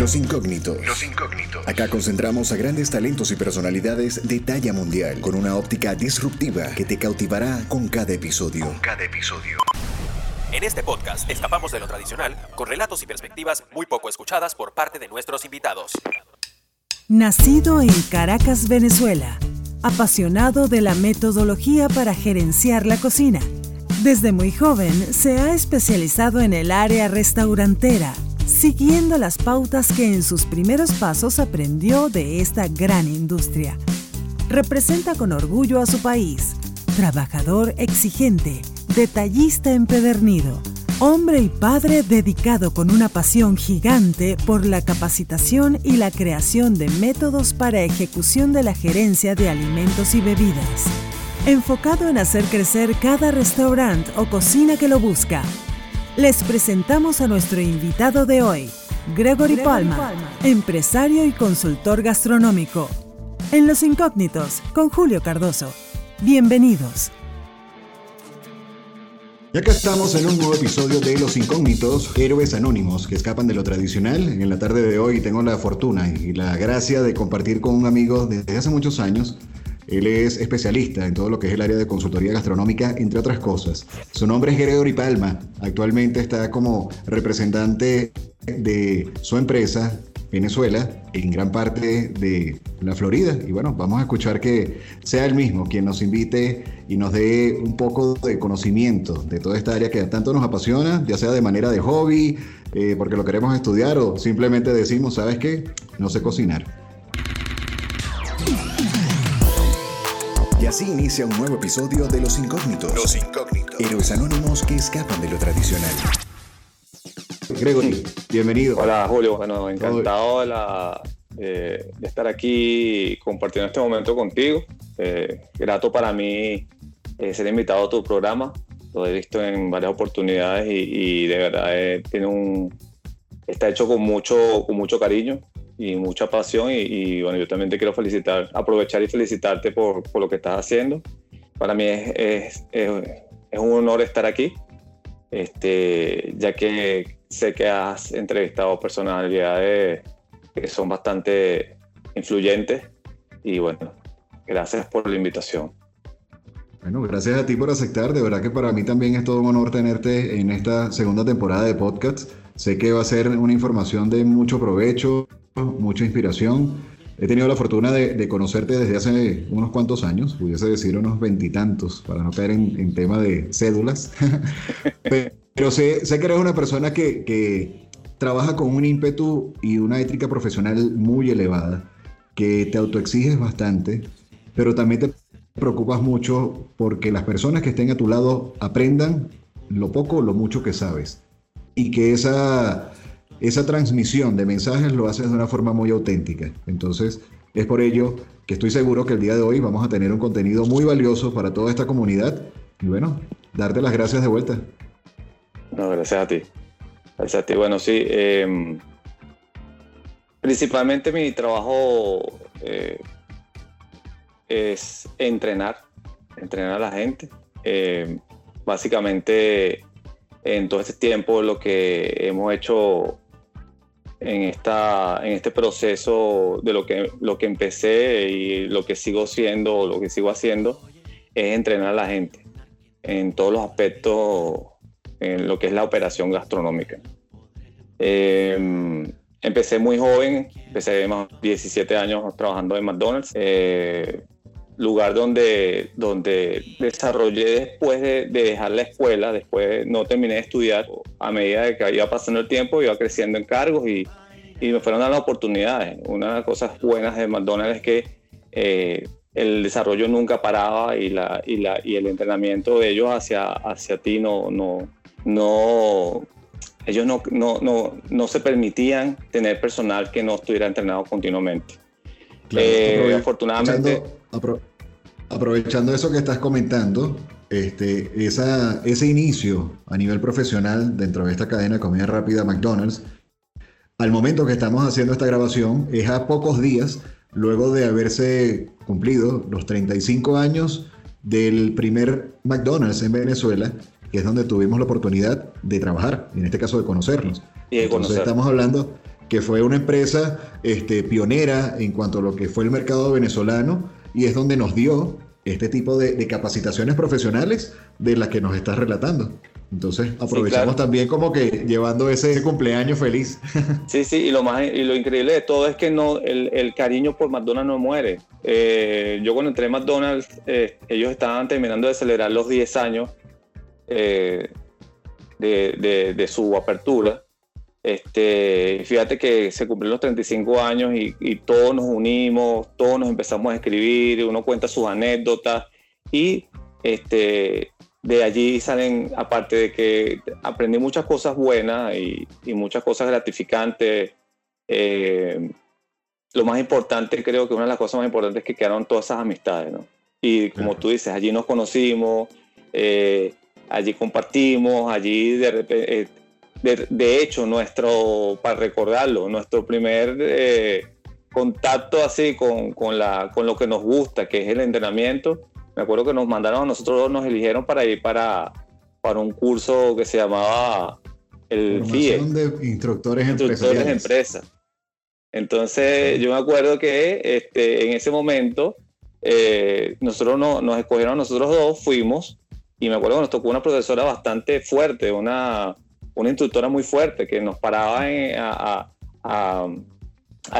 Los incógnitos. Los incógnitos. Acá concentramos a grandes talentos y personalidades de talla mundial con una óptica disruptiva que te cautivará con cada episodio. Con cada episodio. En este podcast escapamos de lo tradicional con relatos y perspectivas muy poco escuchadas por parte de nuestros invitados. Nacido en Caracas, Venezuela, apasionado de la metodología para gerenciar la cocina. Desde muy joven se ha especializado en el área restaurantera siguiendo las pautas que en sus primeros pasos aprendió de esta gran industria. Representa con orgullo a su país, trabajador exigente, detallista empedernido, hombre y padre dedicado con una pasión gigante por la capacitación y la creación de métodos para ejecución de la gerencia de alimentos y bebidas. Enfocado en hacer crecer cada restaurante o cocina que lo busca, les presentamos a nuestro invitado de hoy, Gregory, Palma, empresario y consultor gastronómico. En Los Incógnitos, con Julio Cardoso. Bienvenidos. Y acá estamos en un nuevo episodio de Los Incógnitos, héroes anónimos que escapan de lo tradicional. En la tarde de hoy tengo la fortuna y la gracia de compartir con un amigo desde hace muchos años él es especialista en todo lo que es el área de consultoría gastronómica, entre otras cosas. Su nombre es Gregory Palma. Actualmente está como representante de su empresa, Venezuela, en gran parte de la Florida. Y bueno, vamos a escuchar que sea él mismo quien nos invite y nos dé un poco de conocimiento de toda esta área que tanto nos apasiona, ya sea de manera de hobby, eh, porque lo queremos estudiar o simplemente decimos, ¿sabes qué? No sé cocinar. Y así inicia un nuevo episodio de Los Incógnitos. Los Incógnitos. Héroes anónimos que escapan de lo tradicional. Gregory, bienvenido. Hola Julio, bueno, encantado de, estar aquí compartiendo este momento contigo. Eh, grato para mí eh, ser invitado a tu programa. Lo he visto en varias oportunidades y, de verdad eh, tiene un, está hecho con mucho, con mucho cariño y mucha pasión y, bueno, yo también te quiero felicitar, aprovechar y felicitarte por, por lo que estás haciendo. Para mí es, es, es, un honor estar aquí, este, ya que sé que has entrevistado personalidades que son bastante influyentes y bueno, gracias por la invitación. Bueno, gracias a ti por aceptar. De verdad que para mí también es todo un honor tenerte en esta segunda temporada de podcast. Sé que va a ser una información de mucho provecho, mucha inspiración. He tenido la fortuna de, conocerte desde hace unos cuantos años, pudiese decir unos veintitantos, para no caer en, tema de cédulas. Pero sé, sé, que eres una persona que, que trabaja con un ímpetu y una ética profesional muy elevada, que te autoexiges bastante, pero también te preocupas mucho porque las personas que estén a tu lado aprendan lo poco o lo mucho que sabes. Y que esa esa transmisión de mensajes lo haces de una forma muy auténtica. Entonces, es por ello que estoy seguro que el día de hoy vamos a tener un contenido muy valioso para toda esta comunidad. Y bueno, darte las gracias de vuelta. Gracias a ti. Gracias a ti. Bueno, sí. Em, principalmente mi trabajo eh, es entrenar, entrenar a la gente. Em, básicamente, en todo este tiempo lo que hemos hecho en, esta, en este proceso de lo que, lo que empecé y lo que sigo siendo, lo que sigo haciendo, es entrenar a la gente en todos los aspectos, en lo que es la operación gastronómica. Em, empecé muy joven, empecé más 17 años trabajando en McDonald's. Eh, lugar donde, donde desarrollé después de, dejar la escuela, después no terminé de estudiar, a medida de que iba pasando el tiempo, iba creciendo en cargos y, y me fueron dando oportunidades. Una de las cosas buenas de McDonald's es que eh, el desarrollo nunca paraba y, la, y, la, y el entrenamiento de ellos hacia, hacia ti no, no, no ellos no, no, no, no se permitían tener personal que no estuviera entrenado continuamente. Eh, afortunadamente aprovechando eso que estás comentando, este, esa, ese inicio a nivel profesional dentro de esta cadena de comida rápida McDonald's, al momento que estamos haciendo esta grabación, es a pocos días luego de haberse cumplido los 35 años del primer McDonald's en Venezuela, que es donde tuvimos la oportunidad de trabajar, en este caso de conocernos. Y de Entonces estamos hablando que fue una empresa este, pionera en cuanto a lo que fue el mercado venezolano y es donde nos dio este tipo de, capacitaciones profesionales de las que nos estás relatando. Entonces aprovechamos también como que llevando ese cumpleaños feliz. Sí, sí, y lo más y lo increíble de todo es que no el, cariño por McDonald's no muere. Eh, yo cuando entré en McDonald's, eh, ellos estaban terminando de celebrar los 10 años eh, de, de, su apertura. Este, fíjate que se cumplieron los 35 años y, todos nos unimos, todos nos empezamos a escribir, uno cuenta sus anécdotas y este, de allí salen, aparte de que aprendí muchas cosas buenas y, muchas cosas gratificantes, eh, lo más importante, creo que una de las cosas más importantes es que quedaron todas esas amistades, ¿no? Y como tú dices, allí nos conocimos, eh, allí compartimos, allí de repente, eh, de, hecho, nuestro, para recordarlo, nuestro primer eh, contacto así con, con, la, con lo que nos gusta, que es el entrenamiento, me acuerdo que nos mandaron, nosotros nos eligieron para ir para, para un curso que se llamaba el FIE. de instructores, instructores de empresa. Entonces, yo me acuerdo que este, en ese momento, eh, nosotros no, nos escogieron nosotros dos, fuimos, y me acuerdo que nos tocó una profesora bastante fuerte, una, una instructora muy fuerte que nos paraba a, a,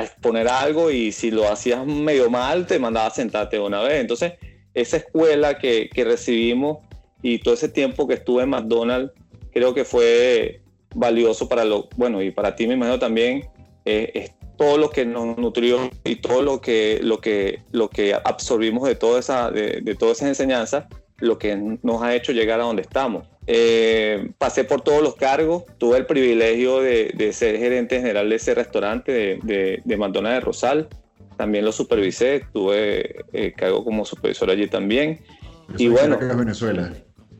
exponer algo y si lo hacías medio mal te mandaba a sentarte una vez. Entonces, esa escuela que, que recibimos y todo ese tiempo que estuve en McDonald's, creo que fue valioso para lo, bueno, y para ti me imagino también, eh, es todo lo que nos nutrió y todo lo que, lo que, lo que absorbimos de, toda esa, de, de todas esas enseñanzas, lo que nos ha hecho llegar a donde estamos. Eh, pasé por todos los cargos, tuve el privilegio de, ser gerente general de ese restaurante de, de, McDonald's de Rosal, también lo supervisé, tuve eh, cargo como supervisor allí también. y bueno, Caracas, Venezuela.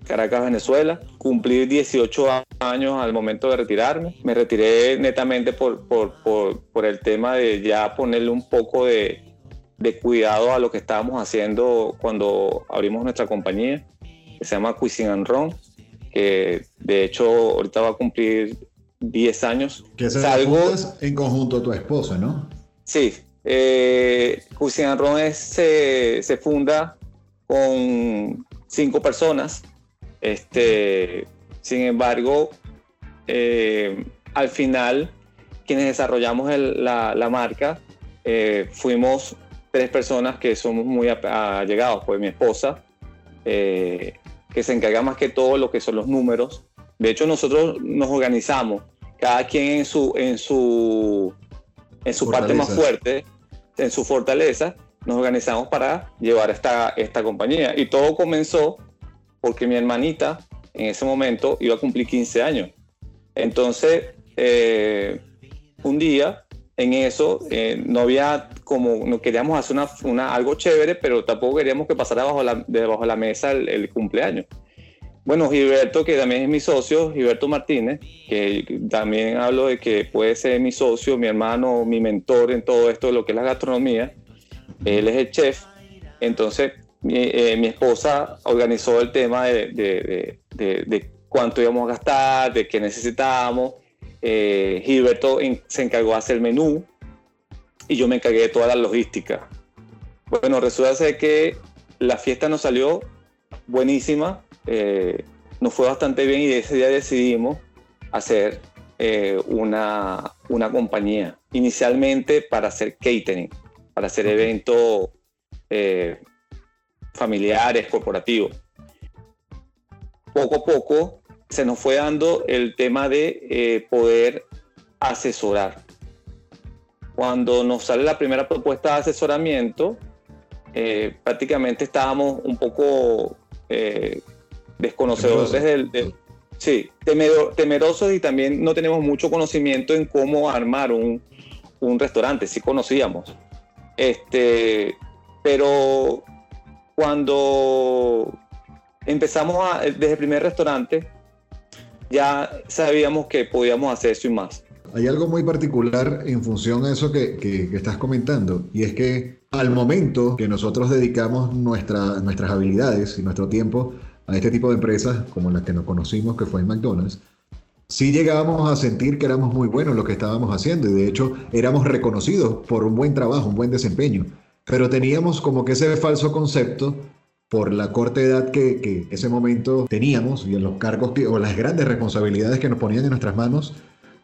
Caracas, Venezuela. Cumplí 18 años al momento de retirarme. Me retiré netamente por, por, por, por el tema de ya ponerle un poco de, de cuidado a lo que estábamos haciendo cuando abrimos nuestra compañía, que se llama Cuisine and Ron que de hecho ahorita va a cumplir 10 años. Que se Salgo, en conjunto a tu esposa, ¿no? Sí. Eh, Ron se, se, funda con cinco personas. Este, sin embargo, eh, al final, quienes desarrollamos la, la, marca, eh, fuimos tres personas que somos muy allegados, pues mi esposa, eh, que se encarga más que todo lo que son los números. De hecho, nosotros nos organizamos, cada quien en su, en su, en su parte más fuerte, en su fortaleza, nos organizamos para llevar esta, esta compañía. Y todo comenzó porque mi hermanita en ese momento iba a cumplir 15 años. Entonces, eh, un día en eso eh, no había como, no queríamos hacer una, una, algo chévere, pero tampoco queríamos que pasara bajo la, debajo de la mesa el, cumpleaños. Bueno, Gilberto, que también es mi socio, Gilberto Martínez, que también hablo de que puede ser mi socio, mi hermano, mi mentor en todo esto de lo que es la gastronomía. Él es el chef. Entonces, mi, eh, mi esposa organizó el tema de, de, de, de, cuánto íbamos a gastar, de qué necesitábamos eh, Gilberto se encargó de hacer el menú y yo me encargué de toda la logística. Bueno, resulta que la fiesta nos salió buenísima, eh, nos fue bastante bien y ese día decidimos hacer eh, una, una compañía, inicialmente para hacer catering, para hacer eventos eh, familiares, corporativos. Poco a poco se nos fue dando el tema de poder asesorar. Cuando nos sale la primera propuesta de asesoramiento, eh, prácticamente estábamos un poco eh, desconocedores del, sí, temerosos y también no tenemos mucho conocimiento en cómo armar un, un restaurante, sí conocíamos. Este, pero cuando empezamos a, desde el primer restaurante, ya sabíamos que podíamos hacer eso y más. Hay algo muy particular en función a eso que, que, estás comentando, y es que al momento que nosotros dedicamos nuestra, nuestras habilidades y nuestro tiempo a este tipo de empresas como las que nos conocimos, que fue en McDonald's, sí llegábamos a sentir que éramos muy buenos lo que estábamos haciendo y de hecho éramos reconocidos por un buen trabajo, un buen desempeño, pero teníamos como que ese falso concepto por la corta edad que, que ese momento teníamos y en los cargos o las grandes responsabilidades que nos ponían en nuestras manos,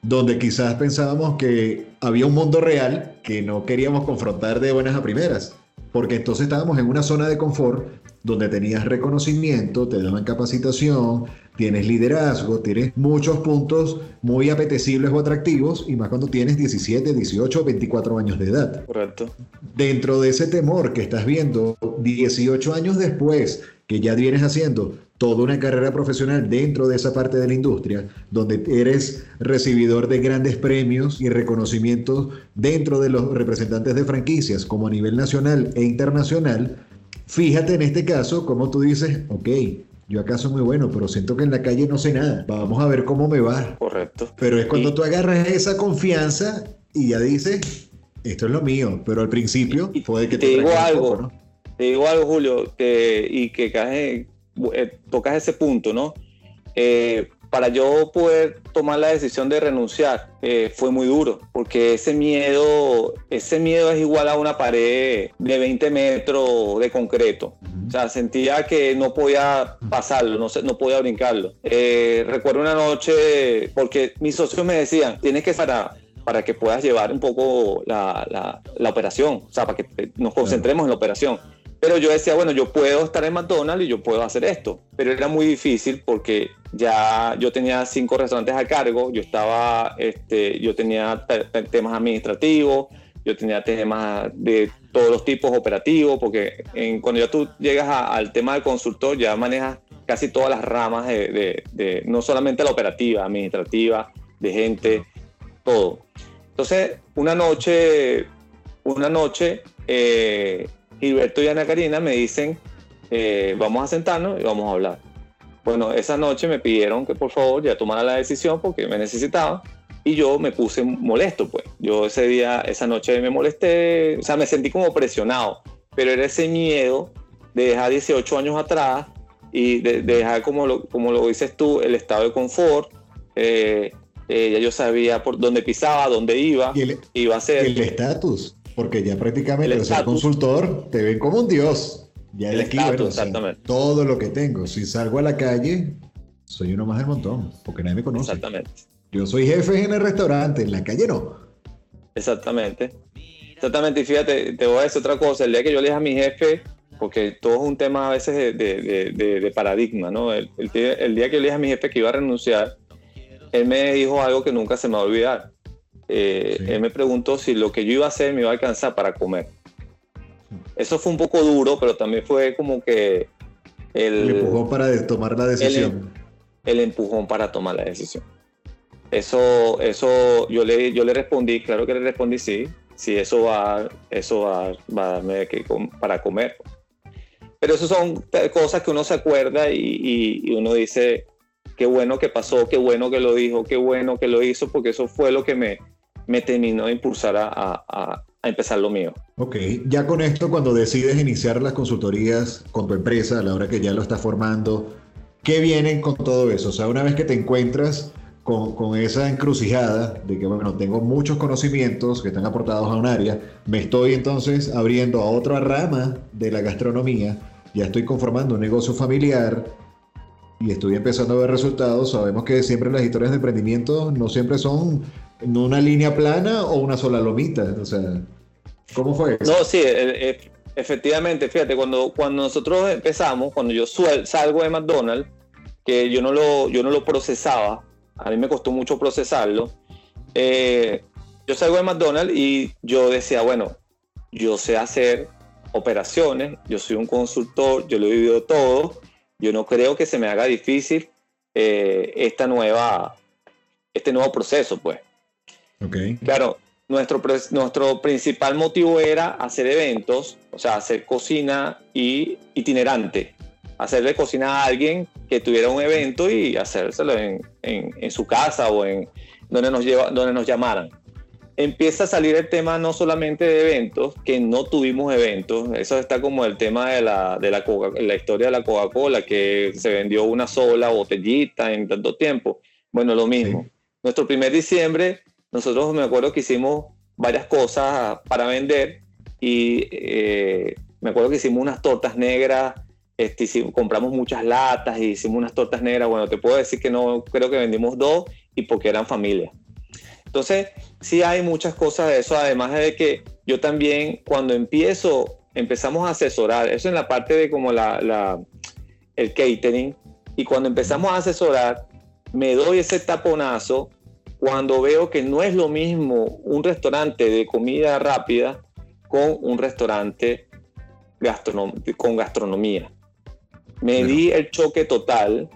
donde quizás pensábamos que había un mundo real que no queríamos confrontar de buenas a primeras, porque entonces estábamos en una zona de confort donde tenías reconocimiento, te daban capacitación, tienes liderazgo, tienes muchos puntos muy apetecibles o atractivos, y más cuando tienes 17, 18, 24 años de edad. Correcto. Dentro de ese temor que estás viendo 18 años después, que ya vienes haciendo toda una carrera profesional dentro de esa parte de la industria, donde eres recibidor de grandes premios y reconocimientos dentro de los representantes de franquicias, como a nivel nacional e internacional, fíjate en este caso como tú dices, ok, yo acá soy muy bueno, pero siento que en la calle no sé nada. Vamos a ver cómo me va. Correcto. Pero es cuando tú agarras esa confianza y ya dices, esto es lo mío. Pero al principio puede que te, digo algo. Te digo algo, Julio, y que cae, eh, tocas ese punto, ¿no? Eh, para yo poder tomar la decisión de renunciar eh, fue muy duro, porque ese miedo, ese miedo es igual a una pared de 20 metros de concreto. O sea, sentía que no podía pasarlo, no, no podía brincarlo. recuerdo una noche, porque mis socios me decían, tienes que para, para que puedas llevar un poco la, la, la operación, o sea, para que nos concentremos en la operación. Pero yo decía, bueno, yo puedo estar en McDonald's y yo puedo hacer esto. Pero era muy difícil porque ya yo tenía cinco restaurantes a cargo, yo estaba, este, yo tenía temas administrativos, yo tenía temas de todos los tipos operativos, porque en, cuando ya tú llegas al tema del consultor, ya manejas casi todas las ramas de, de, no solamente la operativa, administrativa, de gente, todo. Entonces, una noche, una noche, eh, Gilberto y Ana Karina me dicen, eh, vamos a sentarnos y vamos a hablar. Bueno, esa noche me pidieron que por favor ya tomara la decisión porque me necesitaban y yo me puse molesto, pues. Yo ese día, esa noche me molesté, o sea, me sentí como presionado, pero era ese miedo de dejar 18 años atrás y de, dejar, como lo, como lo dices tú, el estado de confort. Eh, eh, ya yo sabía por dónde pisaba, dónde iba, iba a ser. El estatus. Porque ya prácticamente el ser consultor te ven como un dios. Ya el aquí, exactamente. todo lo que tengo. Si salgo a la calle, soy uno más del montón, porque nadie me conoce. Exactamente. Yo soy jefe en el restaurante, en la calle no. Exactamente. Exactamente. Y fíjate, te voy a decir otra cosa. El día que yo le dije a mi jefe, porque todo es un tema a veces de, de, paradigma, ¿no? El, el, día que yo le dije a mi jefe que iba a renunciar, él me dijo algo que nunca se me va a olvidar. Eh, él me preguntó si lo que yo iba a hacer me iba a alcanzar para comer. Eso fue un poco duro, pero también fue como que el, el empujón para tomar la decisión. El, empujón para tomar la decisión. Eso, eso yo le, yo le respondí, claro que le respondí sí, sí, eso va, eso va, va a darme que, para comer. Pero eso son cosas que uno se acuerda y, y uno dice, qué bueno que pasó, qué bueno que lo dijo, qué bueno que lo hizo, porque eso fue lo que me, me terminó de impulsar a, a, empezar lo mío. Ok, ya con esto, cuando decides iniciar las consultorías con tu empresa, a la hora que ya lo estás formando, ¿qué vienen con todo eso? O sea, una vez que te encuentras con, con, esa encrucijada de que, bueno, tengo muchos conocimientos que están aportados a un área, me estoy entonces abriendo a otra rama de la gastronomía, ya estoy conformando un negocio familiar y estoy empezando a ver resultados. Sabemos que siempre las historias de emprendimiento no siempre son en una línea plana o una sola lomita. O sea, ¿cómo fue eso? No, sí, e, e, efectivamente, fíjate, cuando, cuando nosotros empezamos, cuando yo salgo de McDonald's, que yo no lo, yo no lo procesaba, a mí me costó mucho procesarlo, eh, yo salgo de McDonald's y yo decía, bueno, yo sé hacer operaciones, yo soy un consultor, yo lo he vivido todo, yo no creo que se me haga difícil eh, esta nueva, este nuevo proceso, pues. Okay. Claro, nuestro, nuestro principal motivo era hacer eventos, o sea, hacer cocina y itinerante. Hacerle cocina a alguien que tuviera un evento y hacérselo en, en, su casa o en donde nos, lleva, donde nos llamaran. empieza a salir el tema no solamente de eventos, que no tuvimos eventos, eso está como el tema de la, de la, la historia de la Coca-Cola, que se vendió una sola botellita en tanto tiempo. Bueno, lo mismo. Nuestro primer diciembre, nosotros me acuerdo que hicimos varias cosas para vender y eh, me acuerdo que hicimos unas tortas negras, este, compramos muchas latas y hicimos unas tortas negras. Bueno, te puedo decir que no, creo que vendimos dos y porque eran familia. Entonces, sí hay muchas cosas de eso, además de que yo también cuando empiezo, empezamos a asesorar, eso en la parte de como la, la el catering, y cuando empezamos a asesorar, me doy ese taponazo cuando veo que no es lo mismo un restaurante de comida rápida con un restaurante con gastronomía. Me di el choque total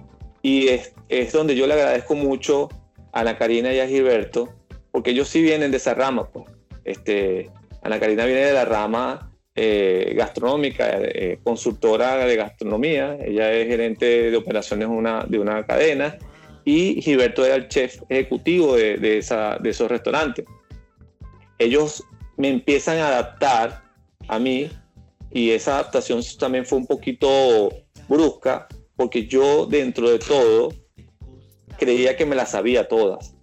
y es, es, donde yo le agradezco mucho a Ana Karina y a Gilberto, porque ellos sí vienen de esa rama. Pues. Este, Ana Karina viene de la rama eh, gastronómica, eh, consultora de gastronomía, ella es gerente de operaciones una, de una cadena y Gilberto era el chef ejecutivo de, de, esa, de esos restaurantes. Ellos me empiezan a adaptar a mí y esa adaptación también fue un poquito brusca porque yo dentro de todo creía que me las sabía todas.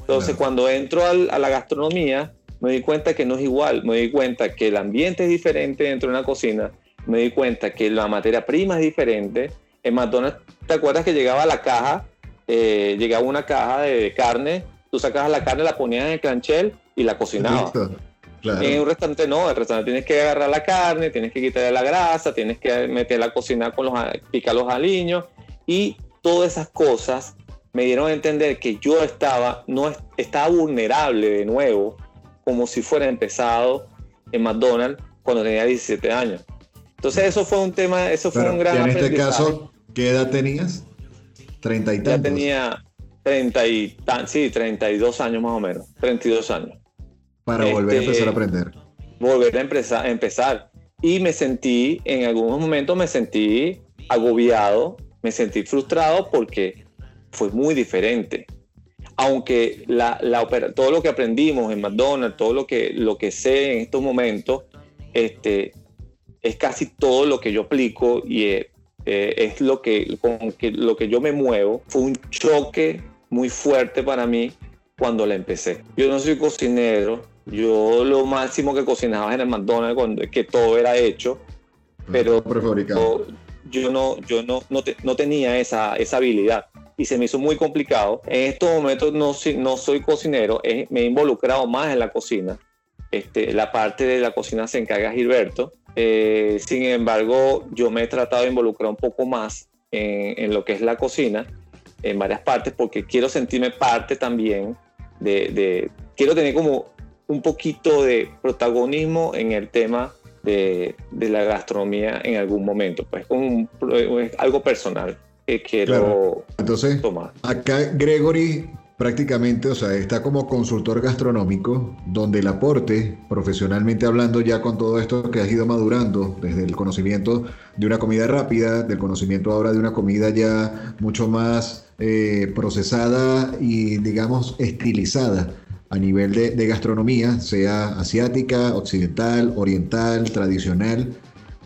Entonces cuando entro a la gastronomía me di cuenta que no es igual, me di cuenta que el ambiente es diferente dentro de una cocina, me di cuenta que la materia prima es diferente. En McDonald's, ¿te acuerdas que llegaba a la caja? Eh, llegaba una caja de carne, tú sacabas la carne, la ponías en el canchel y la cocinabas. En un restaurante no, el restaurante tienes que agarrar la carne, tienes que quitarle la grasa, tienes que meterla a cocinar con los, picar los aliños y todas esas cosas me dieron a entender que yo estaba, no estaba vulnerable de nuevo, como si fuera empezado en McDonald's cuando tenía 17 años. Entonces eso fue un tema, eso fue un gran En este caso, ¿qué edad tenías? 30 y tantos. Ya tenía 30 y, sí, 32 años más o menos, 32 años. Para volver a empezar a este, aprender. Volver a empezar, empezar. Y me sentí, en algunos momentos me sentí agobiado, me sentí frustrado porque fue muy diferente. Aunque la, la todo lo que aprendimos en McDonald's, todo lo que, lo que sé en estos momentos, este, es casi todo lo que yo aplico y eh, eh, es lo que, con que, lo que yo me muevo. Fue un choque muy fuerte para mí cuando la empecé. Yo no soy cocinero, yo lo máximo que cocinaba en el McDonald's, cuando, que todo era hecho, pero yo, yo, no, yo no, no, tenía esa, esa, habilidad y se me hizo muy complicado. En estos momentos no, no soy cocinero, me he involucrado más en la cocina. Este, la parte de la cocina se encarga Gilberto. Eh, sin embargo, yo me he tratado de involucrar un poco más en, en, lo que es la cocina, en varias partes, porque quiero sentirme parte también de, de quiero tener como un poquito de protagonismo en el tema de, la gastronomía en algún momento, pues como algo personal que quiero Entonces, tomar. Acá Gregory prácticamente, o sea, está como consultor gastronómico, donde el aporte, profesionalmente hablando, ya con todo esto que has ido madurando, desde el conocimiento de una comida rápida, del conocimiento ahora de una comida ya mucho más eh, procesada y, digamos, estilizada a nivel de, gastronomía, sea asiática, occidental, oriental, tradicional,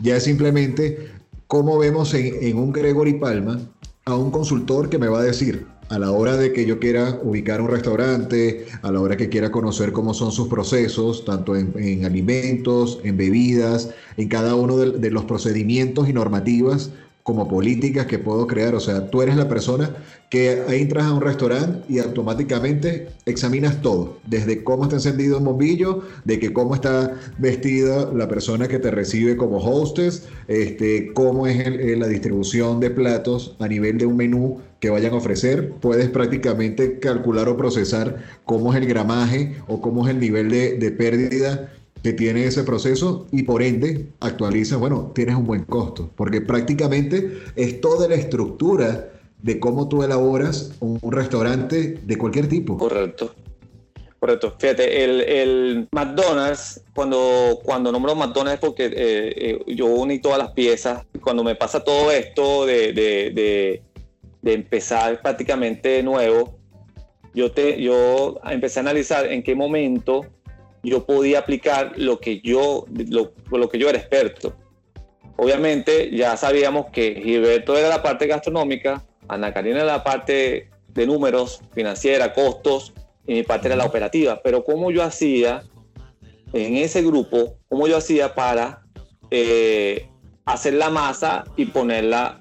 ya es simplemente cómo vemos en, un Gregory Palma a un consultor que me va a decir, a la hora de que yo quiera ubicar un restaurante, a la hora que quiera conocer cómo son sus procesos, tanto en, alimentos, en bebidas, en cada uno de, los procedimientos y normativas como políticas que puedo crear. O sea, tú eres la persona que entras a un restaurante y automáticamente examinas todo, desde cómo está encendido el bombillo, de que cómo está vestida la persona que te recibe como hostess, este, cómo es eh, la distribución de platos a nivel de un menú que vayan a ofrecer. Puedes prácticamente calcular o procesar cómo es el gramaje o cómo es el nivel de, de pérdida que tiene ese proceso y por ende actualiza, bueno, tienes un buen costo, porque prácticamente es toda la estructura de cómo tú elaboras un, restaurante de cualquier tipo. Correcto. Correcto. Fíjate, el, el, McDonald's, cuando, cuando nombro McDonald's porque eh, eh, yo uní todas las piezas, cuando me pasa todo esto de, de, de, de empezar prácticamente de nuevo, yo, te, yo empecé a analizar en qué momento yo podía aplicar lo que yo, lo, lo que yo era experto. Obviamente ya sabíamos que Gilberto era la parte gastronómica, Ana Karina era la parte de números, financiera, costos, y mi parte era la operativa. Pero cómo yo hacía en ese grupo, cómo yo hacía para eh, hacer la masa y ponerla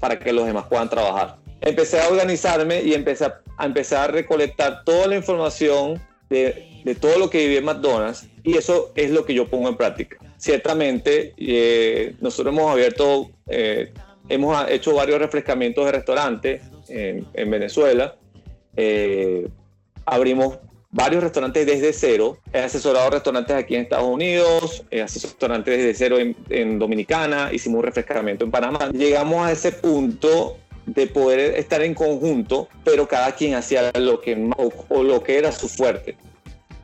para que los demás puedan trabajar. Empecé a organizarme y empecé a, empezar a recolectar toda la información de, de, todo lo que viví en McDonald's y eso es lo que yo pongo en práctica. Ciertamente, eh, nosotros hemos abierto, eh, hemos hecho varios refrescamientos de restaurantes en, en Venezuela. Eh, abrimos varios restaurantes desde cero. He asesorado restaurantes aquí en Estados Unidos, he asesorado restaurantes desde cero en, Dominicana, hicimos un refrescamiento en Panamá. Llegamos a ese punto de poder estar en conjunto, pero cada quien hacía lo que o, lo que era su fuerte.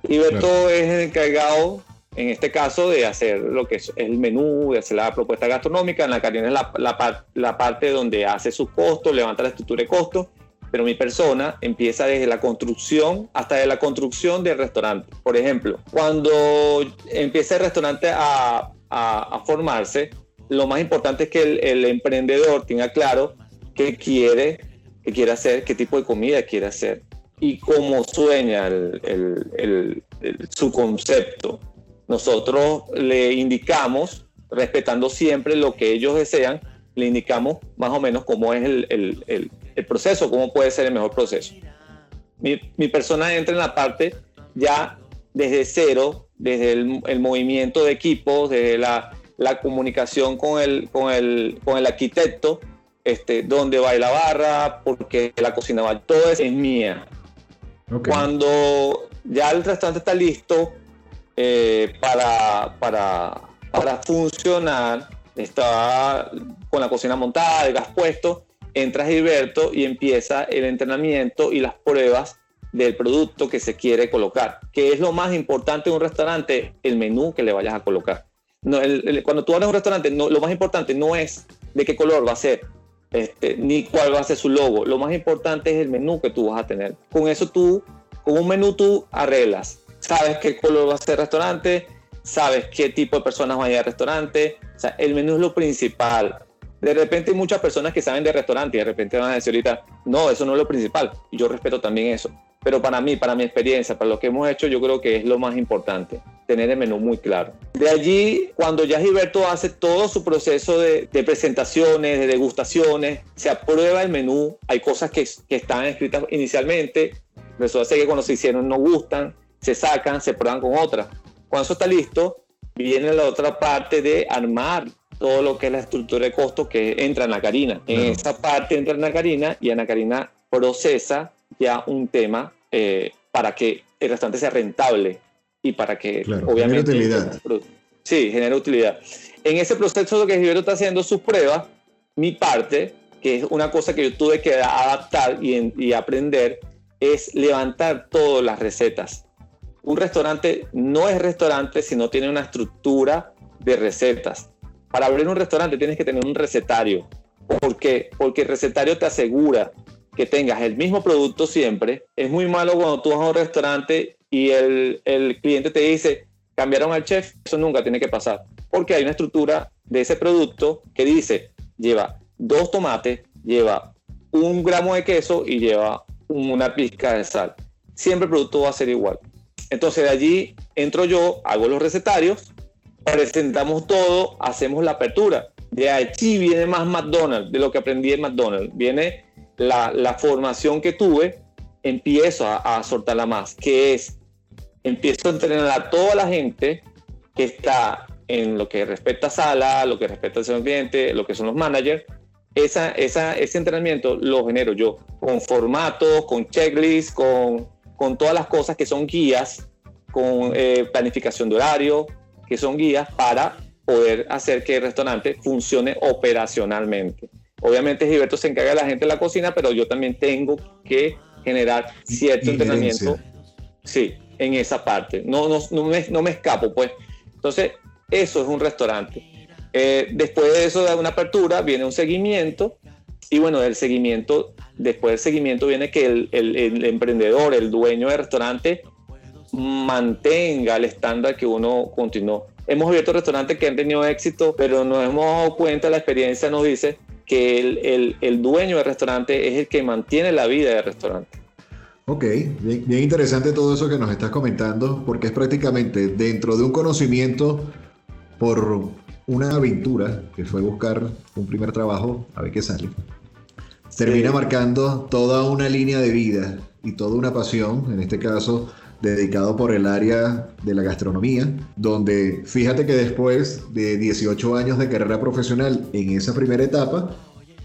Y Beto es el encargado, en este caso, de hacer lo que es el menú, de hacer la propuesta gastronómica. En la Karina es la, la, la parte donde hace sus costos, levanta la estructura de costos pero mi persona empieza desde la construcción hasta de la construcción del restaurante. Por ejemplo, cuando empieza el restaurante a, a, formarse, lo más importante es que el, emprendedor tenga claro qué quiere, qué quiere hacer, qué tipo de comida quiere hacer y cómo sueña el, su concepto. Nosotros le indicamos, respetando siempre lo que ellos desean, le indicamos más o menos cómo es el, el proceso, cómo puede ser el mejor proceso. Mi, mi persona entra en la parte ya desde cero, desde el, el movimiento de equipos, desde la, la comunicación con el, con el, con el arquitecto, este, dónde va la barra, porque la cocina va, todo eso es mía. Cuando ya el restaurante está listo eh, para, para, para funcionar, está con la cocina montada, el gas puesto, entra Gilberto y empieza el entrenamiento y las pruebas del producto que se quiere colocar. ¿Qué es lo más importante en un restaurante? El menú que le vayas a colocar. No, cuando tú abres un restaurante, no, lo más importante no es de qué color va a ser, este, ni cuál va a ser su logo. Lo más importante es el menú que tú vas a tener. Con eso tú, con un menú tú arreglas. Sabes qué color va a ser el restaurante, sabes qué tipo de personas van a ir al restaurante. O sea, el menú es lo principal de repente hay muchas personas que saben de restaurante y de repente van a decir ahorita, no, eso no es lo principal. Y yo respeto también eso. Pero para mí, para mi experiencia, para lo que hemos hecho, yo creo que es lo más importante, tener el menú muy claro. De allí, cuando ya Gilberto hace todo su proceso de, presentaciones, de degustaciones, se aprueba el menú, hay cosas que, que están escritas inicialmente, hace que cuando se hicieron no gustan, se sacan, se prueban con otras. Cuando eso está listo, viene la otra parte de armar todo lo que es la estructura de costos que entra en la Karina. En esa parte entra en la Karina y Ana Karina procesa ya un tema eh, para que el restaurante sea rentable y para que obviamente... Genere utilidad. Sí, genere utilidad. En ese proceso lo que Gilberto está haciendo sus pruebas, mi parte, que es una cosa que yo tuve que adaptar y, y aprender, es levantar todas las recetas. Un restaurante no es restaurante si no tiene una estructura de recetas para abrir un restaurante tienes que tener un recetario. ¿Por qué? Porque el recetario te asegura que tengas el mismo producto siempre. Es muy malo cuando tú vas a un restaurante y el, el cliente te dice, cambiaron al chef. Eso nunca tiene que pasar. Porque hay una estructura de ese producto que dice, lleva dos tomates, lleva un gramo de queso y lleva una pizca de sal. Siempre el producto va a ser igual. Entonces de allí entro yo, hago los recetarios presentamos todo, hacemos la apertura. De allí viene más McDonald's, de lo que aprendí en McDonald's. Viene la, la formación que tuve, empiezo a, a soltarla más, que es, empiezo a entrenar a toda la gente que está en lo que respecta a sala, lo que respecta al señor cliente, lo que son los managers, esa, esa, ese entrenamiento lo genero yo, con formatos, con checklists, con, con todas las cosas que son guías, con eh, planificación de horario, que son guías para poder hacer que el restaurante funcione operacionalmente. Obviamente Gilberto se encarga de la gente de la cocina, pero yo también tengo que generar cierto entrenamiento. Sí, en esa parte. No, no, no, me, no me escapo, pues. Entonces, eso es un restaurante. Eh, después de eso, de una apertura, viene un seguimiento Y bueno, del seguimiento, después del seguimiento viene que el, el, emprendedor, el dueño del restaurante, mantenga el estándar que uno continuó. Hemos abierto restaurantes que han tenido éxito, pero nos hemos dado cuenta, la experiencia nos dice que el, el dueño del restaurante es el que mantiene la vida del restaurante. Ok, bien, bien, interesante todo eso que nos estás comentando, porque es prácticamente dentro de un conocimiento por una aventura, que fue buscar un primer trabajo, a ver qué sale. Termina marcando toda una línea de vida y toda una pasión, en este caso dedicado por el área de la gastronomía, donde fíjate que después de 18 años de carrera profesional en esa primera etapa,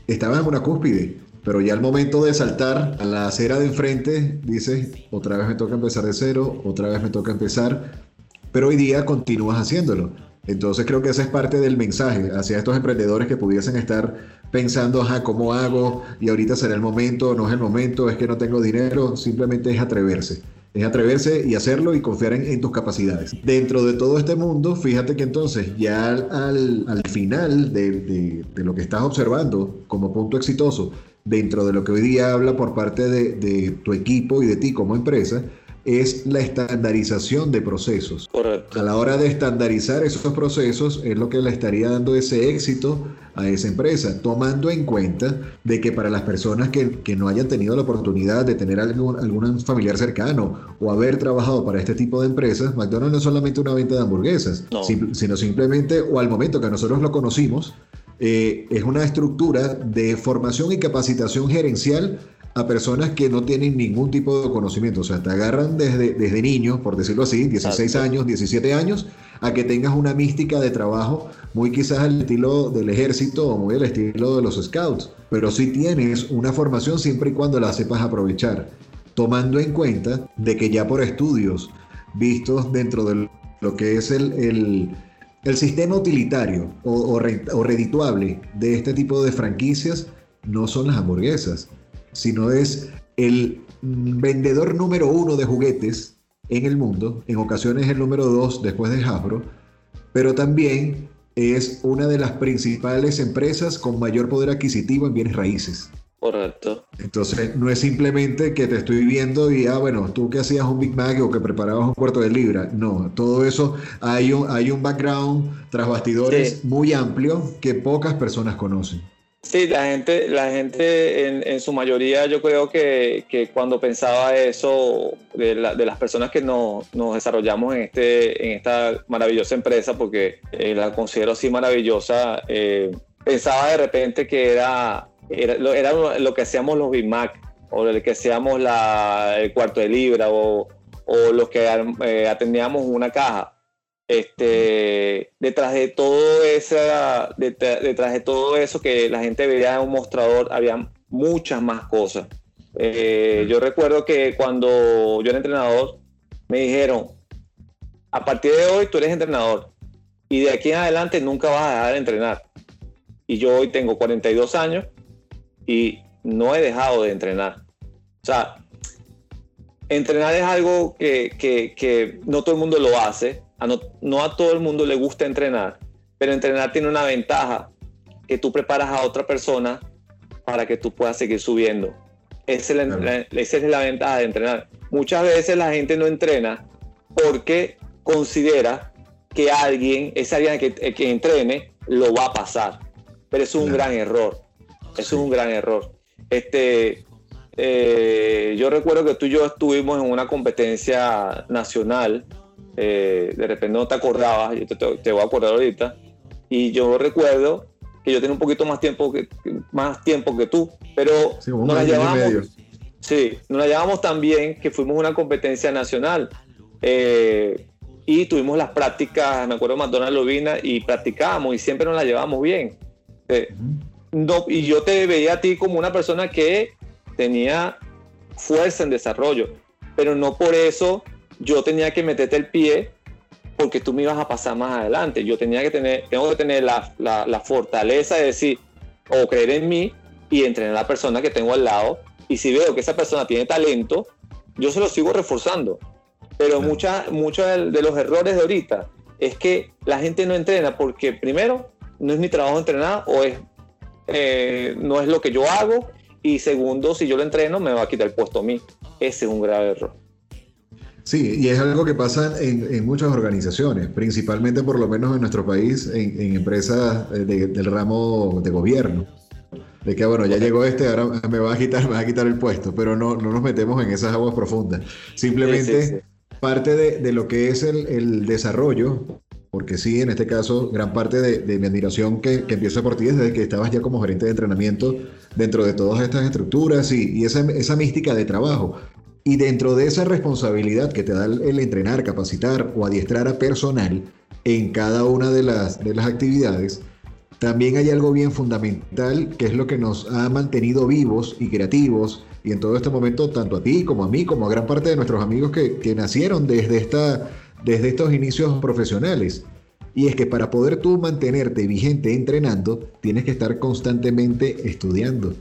estaba en una cúspide, pero ya al momento de saltar a la acera de enfrente, dices, otra vez me toca empezar de cero, otra vez me toca empezar, pero hoy día continúas haciéndolo. Entonces creo que ese es parte del mensaje hacia estos emprendedores que pudiesen estar pensando, ajá, ¿cómo hago? Y ahorita será el momento, no es el momento, es que no tengo dinero, simplemente es atreverse. Es atreverse y hacerlo y confiar en, tus capacidades. Dentro de todo este mundo, fíjate que entonces ya al, al final de, de, de, lo que estás observando como punto exitoso, dentro de lo que hoy día habla por parte de, de tu equipo y de ti como empresa, es la estandarización de procesos. Correcto. A la hora de estandarizar esos procesos es lo que le estaría dando ese éxito a esa empresa, tomando en cuenta de que para las personas que, no hayan tenido la oportunidad de tener algún, algún familiar cercano o haber trabajado para este tipo de empresas, McDonald's no es solamente una venta de hamburguesas, sino simplemente, o al momento que nosotros lo conocimos, eh, es una estructura de formación y capacitación gerencial a personas que no tienen ningún tipo de conocimiento. O sea, te agarran desde, desde niños, por decirlo así, 16 años, 17 años, a que tengas una mística de trabajo muy quizás al estilo del ejército o muy al estilo de los scouts. Pero sí tienes una formación siempre y cuando la sepas aprovechar, tomando en cuenta de que ya por estudios vistos dentro de lo que es el, el, sistema utilitario o, o redituable de este tipo de franquicias, no son las hamburguesas sino es el vendedor número uno de juguetes en el mundo, en ocasiones el número dos después de Hasbro, pero también es una de las principales empresas con mayor poder adquisitivo en bienes raíces. Correcto. Entonces, no es simplemente que te estoy viendo y, ah, bueno, tú que hacías un Big Mac o que preparabas un cuarto de libra. No, todo eso hay un, hay un background tras bastidores muy amplio que pocas personas conocen. Sí, la gente, la gente en, su mayoría yo creo que, cuando pensaba eso de, las personas que nos desarrollamos en, este, en esta maravillosa empresa, porque eh, la considero así maravillosa, eh, pensaba de repente que era, era, lo, que hacíamos los Big Mac o lo que hacíamos la, el cuarto de libra o, o los que eh, atendíamos una caja este, detrás de todo esa, detrás, de todo eso que la gente veía en un mostrador, había muchas más cosas. Eh, yo recuerdo que cuando yo era entrenador, me dijeron, a partir de hoy tú eres entrenador y de aquí en adelante nunca vas a dejar de entrenar. Y yo hoy tengo 42 años y no he dejado de entrenar. O sea, entrenar es algo que, que, que no todo el mundo lo hace no, a todo el mundo le gusta entrenar, pero entrenar tiene una ventaja, que tú preparas a otra persona para que tú puedas seguir subiendo. Esa es la, ventaja de entrenar. Muchas veces la gente no entrena porque considera que alguien, ese alguien que, que entrene, lo va a pasar. Pero es un gran error. es un gran error. Este, eh, yo recuerdo que tú y yo estuvimos en una competencia nacional eh, de repente no te acordabas, yo te, voy a acordar ahorita, y yo recuerdo que yo tenía un poquito más tiempo que, más tiempo que tú, pero nos la llevamos, sí, nos la llevamos tan bien que fuimos a una competencia nacional eh, y tuvimos las prácticas, me acuerdo McDonald's Lovina y practicábamos y siempre nos la llevamos bien. Eh, no, y yo te veía a ti como una persona que tenía fuerza en desarrollo, pero no por eso yo tenía que meterte el pie porque tú me ibas a pasar más adelante. Yo tenía que tener, tengo que tener la, la, fortaleza de decir, o creer en mí y entrenar a la persona que tengo al lado. Y si veo que esa persona tiene talento, yo se lo sigo reforzando. Pero muchos de los errores de ahorita es que la gente no entrena porque primero no es mi trabajo entrenar o es eh, no es lo que yo hago y segundo, si yo lo entreno, me va a quitar el puesto a mí. Ese es un grave error. Sí, y es algo que pasa en, muchas organizaciones, principalmente por lo menos en nuestro país, en, empresas eh, del ramo de gobierno. De que, bueno, ya llegó este, ahora me va a quitar, me va a quitar el puesto, pero no, no nos metemos en esas aguas profundas. Simplemente parte de, lo que es el, desarrollo, porque sí, en este caso, gran parte de, mi admiración que, empieza por ti desde que estabas ya como gerente de entrenamiento dentro de todas estas estructuras y, esa, esa mística de trabajo. Y dentro de esa responsabilidad que te da el, entrenar, capacitar o adiestrar a personal en cada una de las, de las actividades, también hay algo bien fundamental que es lo que nos ha mantenido vivos y creativos y en todo este momento tanto a ti como a mí como a gran parte de nuestros amigos que, que nacieron desde, esta, desde estos inicios profesionales. Y es que para poder tú mantenerte vigente entrenando, tienes que estar constantemente estudiando.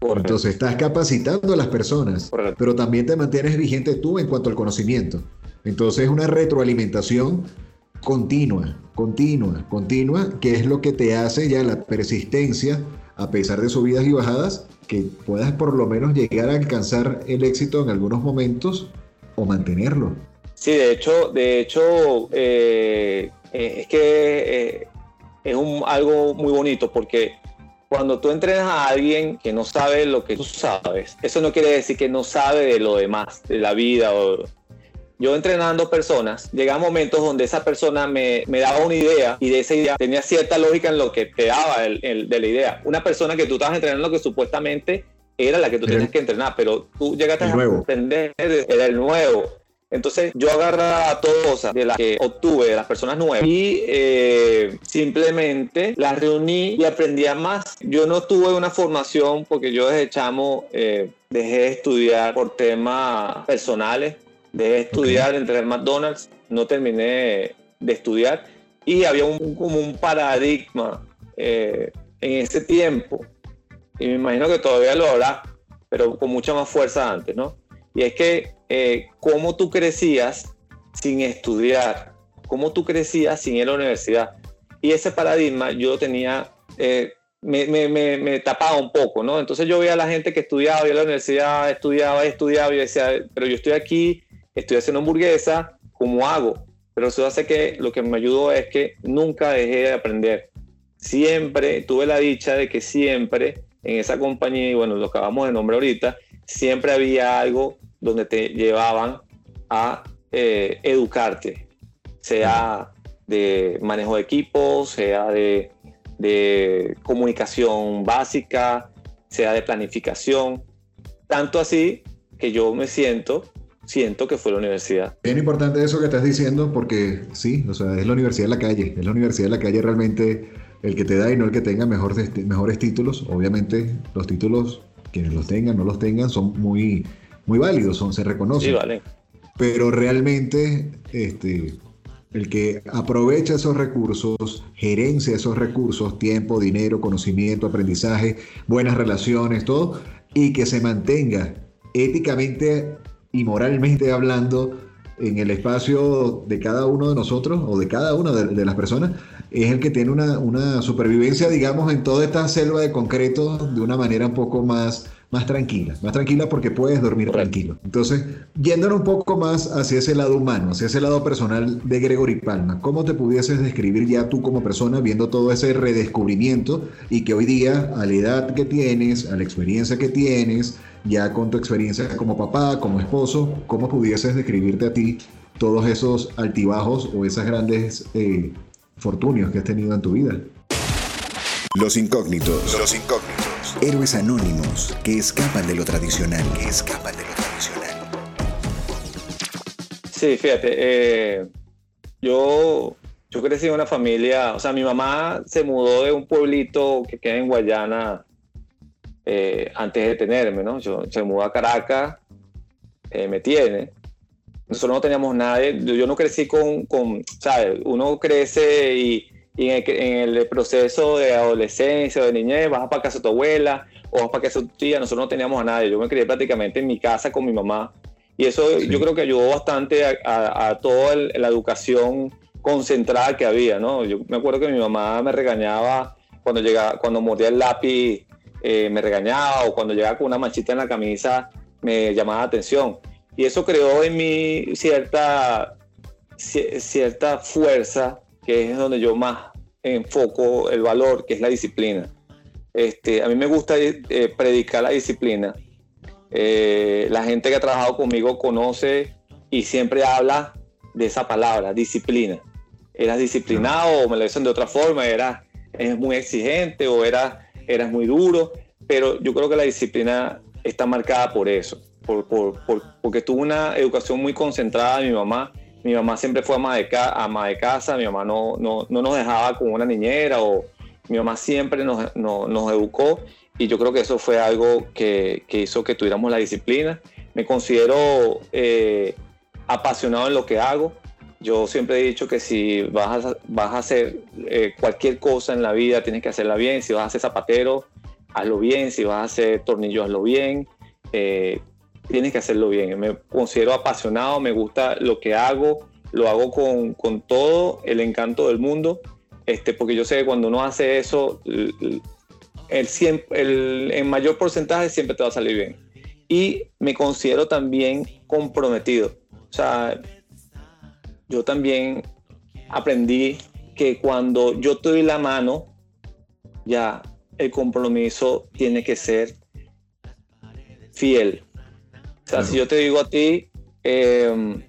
Entonces estás capacitando a las personas, pero también te mantienes vigente tú en cuanto al conocimiento. Entonces es una retroalimentación continua, continua, continua, que es lo que te hace ya la persistencia, a pesar de subidas y bajadas, que puedas por lo menos llegar a alcanzar el éxito en algunos momentos o mantenerlo. Sí, de hecho, de hecho, eh, eh, es que eh, es un, algo muy bonito porque cuando tú entrenas a alguien que no sabe lo que tú sabes, eso no quiere decir que no sabe de lo demás, de la vida. O... Yo entrenando personas, llegaba momentos donde esa persona me, me, daba una idea y de esa idea tenía cierta lógica en lo que te daba el, de la idea. Una persona que tú estabas entrenando que supuestamente era la que tú tenías que entrenar, pero tú llegaste a entender, era el nuevo. Entonces yo agarraba todas de las que obtuve de las personas nuevas y eh, simplemente las reuní y aprendía más. Yo no tuve una formación porque yo desde chamo eh, dejé de estudiar por temas personales, dejé de estudiar entre el McDonald's, no terminé de estudiar y había un, como un paradigma eh, en ese tiempo y me imagino que todavía lo habrá, pero con mucha más fuerza antes, ¿no? Y es que eh, cómo tú crecías sin estudiar, cómo tú crecías sin ir a la universidad. Y ese paradigma yo tenía, eh, me, me, me, tapaba un poco, ¿no? Entonces yo veía a la gente que estudiaba, iba a la universidad, estudiaba, estudiaba, y decía, pero yo estoy aquí, estoy haciendo hamburguesa, ¿cómo hago? Pero eso hace que lo que me ayudó es que nunca dejé de aprender. Siempre tuve la dicha de que siempre en esa compañía, y bueno, lo acabamos de nombrar ahorita, siempre había algo donde te llevaban a eh, educarte, sea de manejo de equipos, sea de, comunicación básica, sea de planificación. Tanto así que yo me siento, siento que fue la universidad. Bien importante eso que estás diciendo porque sí, o sea, es la universidad de la calle, es la universidad de la calle realmente el que te da y no el que tenga mejores, mejores títulos. Obviamente los títulos, quienes los tengan, no los tengan, son muy muy válidos, son, se reconocen. Sí, vale. Pero realmente este, el que aprovecha esos recursos, gerencia esos recursos, tiempo, dinero, conocimiento, aprendizaje, buenas relaciones, todo, y que se mantenga éticamente y moralmente hablando en el espacio de cada uno de nosotros o de cada una de, las personas, es el que tiene una, una, supervivencia, digamos, en toda esta selva de concreto de una manera un poco más más tranquila, más tranquila porque puedes dormir tranquilo. Entonces, yéndonos un poco más hacia ese lado humano, hacia ese lado personal de Gregory Palma, ¿cómo te pudieses describir ya tú como persona viendo todo ese redescubrimiento y que hoy día, a la edad que tienes, a la experiencia que tienes, ya con tu experiencia como papá, como esposo, ¿cómo pudieses describirte a ti todos esos altibajos o esas grandes eh, fortunios que has tenido en tu vida? Los incógnitos. Los incógnitos. Héroes anónimos que escapan de lo tradicional. Que escapan de lo tradicional. Sí, fíjate, eh, yo, yo crecí en una familia, o sea, mi mamá se mudó de un pueblito que queda en Guayana eh, antes de tenerme, ¿no? Yo, se mudó a Caracas, eh, me tiene. Nosotros no teníamos nadie, yo, yo no crecí con, con, ¿sabes? Uno crece y y en el, proceso de adolescencia o de niñez vas para casa de tu abuela o vas para casa de tu tía, nosotros no teníamos a nadie, yo me crié prácticamente en mi casa con mi mamá y eso yo creo que ayudó bastante a, toda la educación concentrada que había, ¿no? Yo me acuerdo que mi mamá me regañaba cuando llegaba, cuando mordía el lápiz eh, me regañaba o cuando llegaba con una manchita en la camisa me llamaba la atención. Y eso creó en mí cierta, cierta fuerza, que es donde yo más enfoco el valor, que es la disciplina. Este, a mí me gusta eh, predicar la disciplina. Eh, la gente que ha trabajado conmigo conoce y siempre habla de esa palabra, disciplina. Eras disciplinado o me lo dicen de otra forma, eras, es muy exigente o eras, eras muy duro, pero yo creo que la disciplina está marcada por eso, por, por, porque tuve una educación muy concentrada de mi mamá. Mi mamá siempre fue ama de, ama de casa, mi mamá no, no, no, nos dejaba con una niñera o mi mamá siempre nos, nos, educó y yo creo que eso fue algo que, que hizo que tuviéramos la disciplina. Me considero eh, apasionado en lo que hago. Yo siempre he dicho que si vas a, vas a hacer eh, cualquier cosa en la vida, tienes que hacerla bien. Si vas a ser zapatero, hazlo bien, si vas a hacer tornillo, hazlo bien, eh, tienes que hacerlo bien. Me considero apasionado, me gusta lo que hago, lo hago con, con todo el encanto del mundo, este, porque yo sé que cuando uno hace eso, el, el, mayor porcentaje siempre te va a salir bien. Y me considero también comprometido. O sea, yo también aprendí que cuando yo te doy la mano, ya el compromiso tiene que ser fiel. O sea, si yo te digo a ti, em,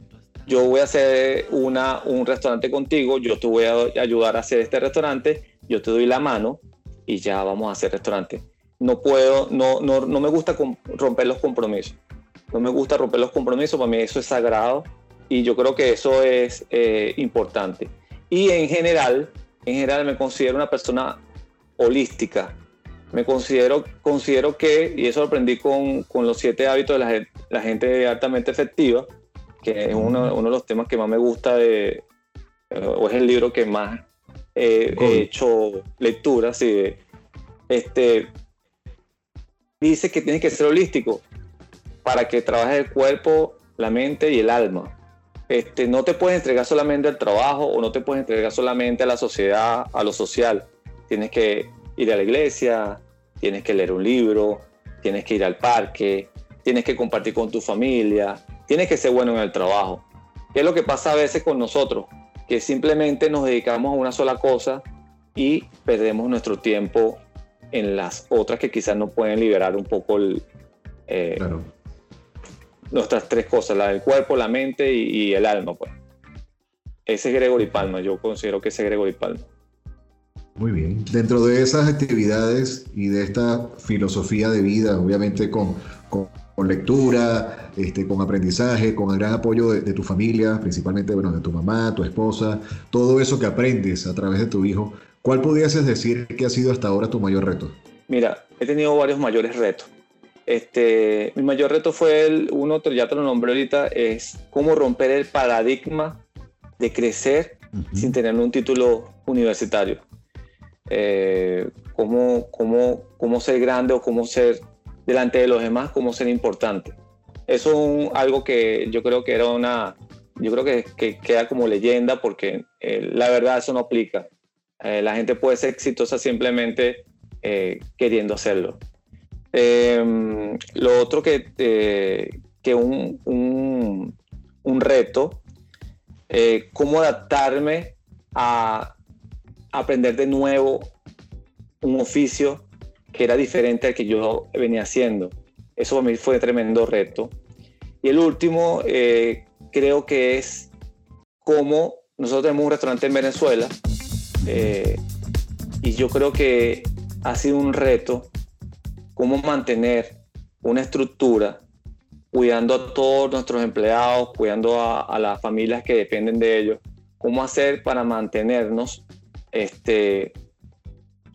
yo voy a hacer una, un restaurante contigo, yo te voy a ayudar a hacer este restaurante, yo te doy la mano y ya vamos a hacer restaurante. No puedo, no, no, no me gusta romper los compromisos. No me gusta romper los compromisos, para mí eso es sagrado y yo creo que eso es eh, importante. Y en general, en general me considero una persona holística. Me considero, considero que, y eso lo aprendí con, con los siete hábitos de la, gente altamente efectiva, que es uno, uno, de los temas que más me gusta de, o es el libro que más he hecho lectura, sí, este, dice que tienes que ser holístico para que trabajes el cuerpo, la mente y el alma. Este, no te puedes entregar solamente al trabajo o no te puedes entregar solamente a la sociedad, a lo social. Tienes que ir a la iglesia, tienes que leer un libro, tienes que ir al parque, tienes que compartir con tu familia, tienes que ser bueno en el trabajo. ¿Qué es lo que pasa a veces con nosotros? Que simplemente nos dedicamos a una sola cosa y perdemos nuestro tiempo en las otras que quizás nos pueden liberar un poco el, eh, nuestras tres cosas, la del cuerpo, la mente y, el alma. Pues. Ese es Gregory Palma, yo considero que ese es Gregory Palma. Muy bien. Dentro de esas actividades y de esta filosofía de vida, obviamente con, con, lectura, este, con aprendizaje, con el gran apoyo de, tu familia, principalmente bueno, de tu mamá, tu esposa, todo eso que aprendes a través de tu hijo, ¿cuál podrías decir que ha sido hasta ahora tu mayor reto? Mira, he tenido varios mayores retos. Este, mi mayor reto fue el, uno, ya te lo nombré ahorita, es cómo romper el paradigma de crecer sin tener un título universitario. Eh, cómo, cómo, cómo, ser grande o cómo ser delante de los demás, cómo ser importante. Eso es algo que yo creo que era una, yo creo que, que queda como leyenda porque eh, la verdad eso no aplica. Eh, la gente puede ser exitosa simplemente queriendo hacerlo. Em, lo otro que, que un, un, un reto, cómo adaptarme a aprender de nuevo un oficio que era diferente al que yo venía haciendo. Eso para mí fue un tremendo reto. Y el último, eh, creo que es cómo nosotros tenemos un restaurante en Venezuela eh, y yo creo que ha sido un reto cómo mantener una estructura cuidando a todos nuestros empleados, cuidando a, a las familias que dependen de ellos, cómo hacer para mantenernos este,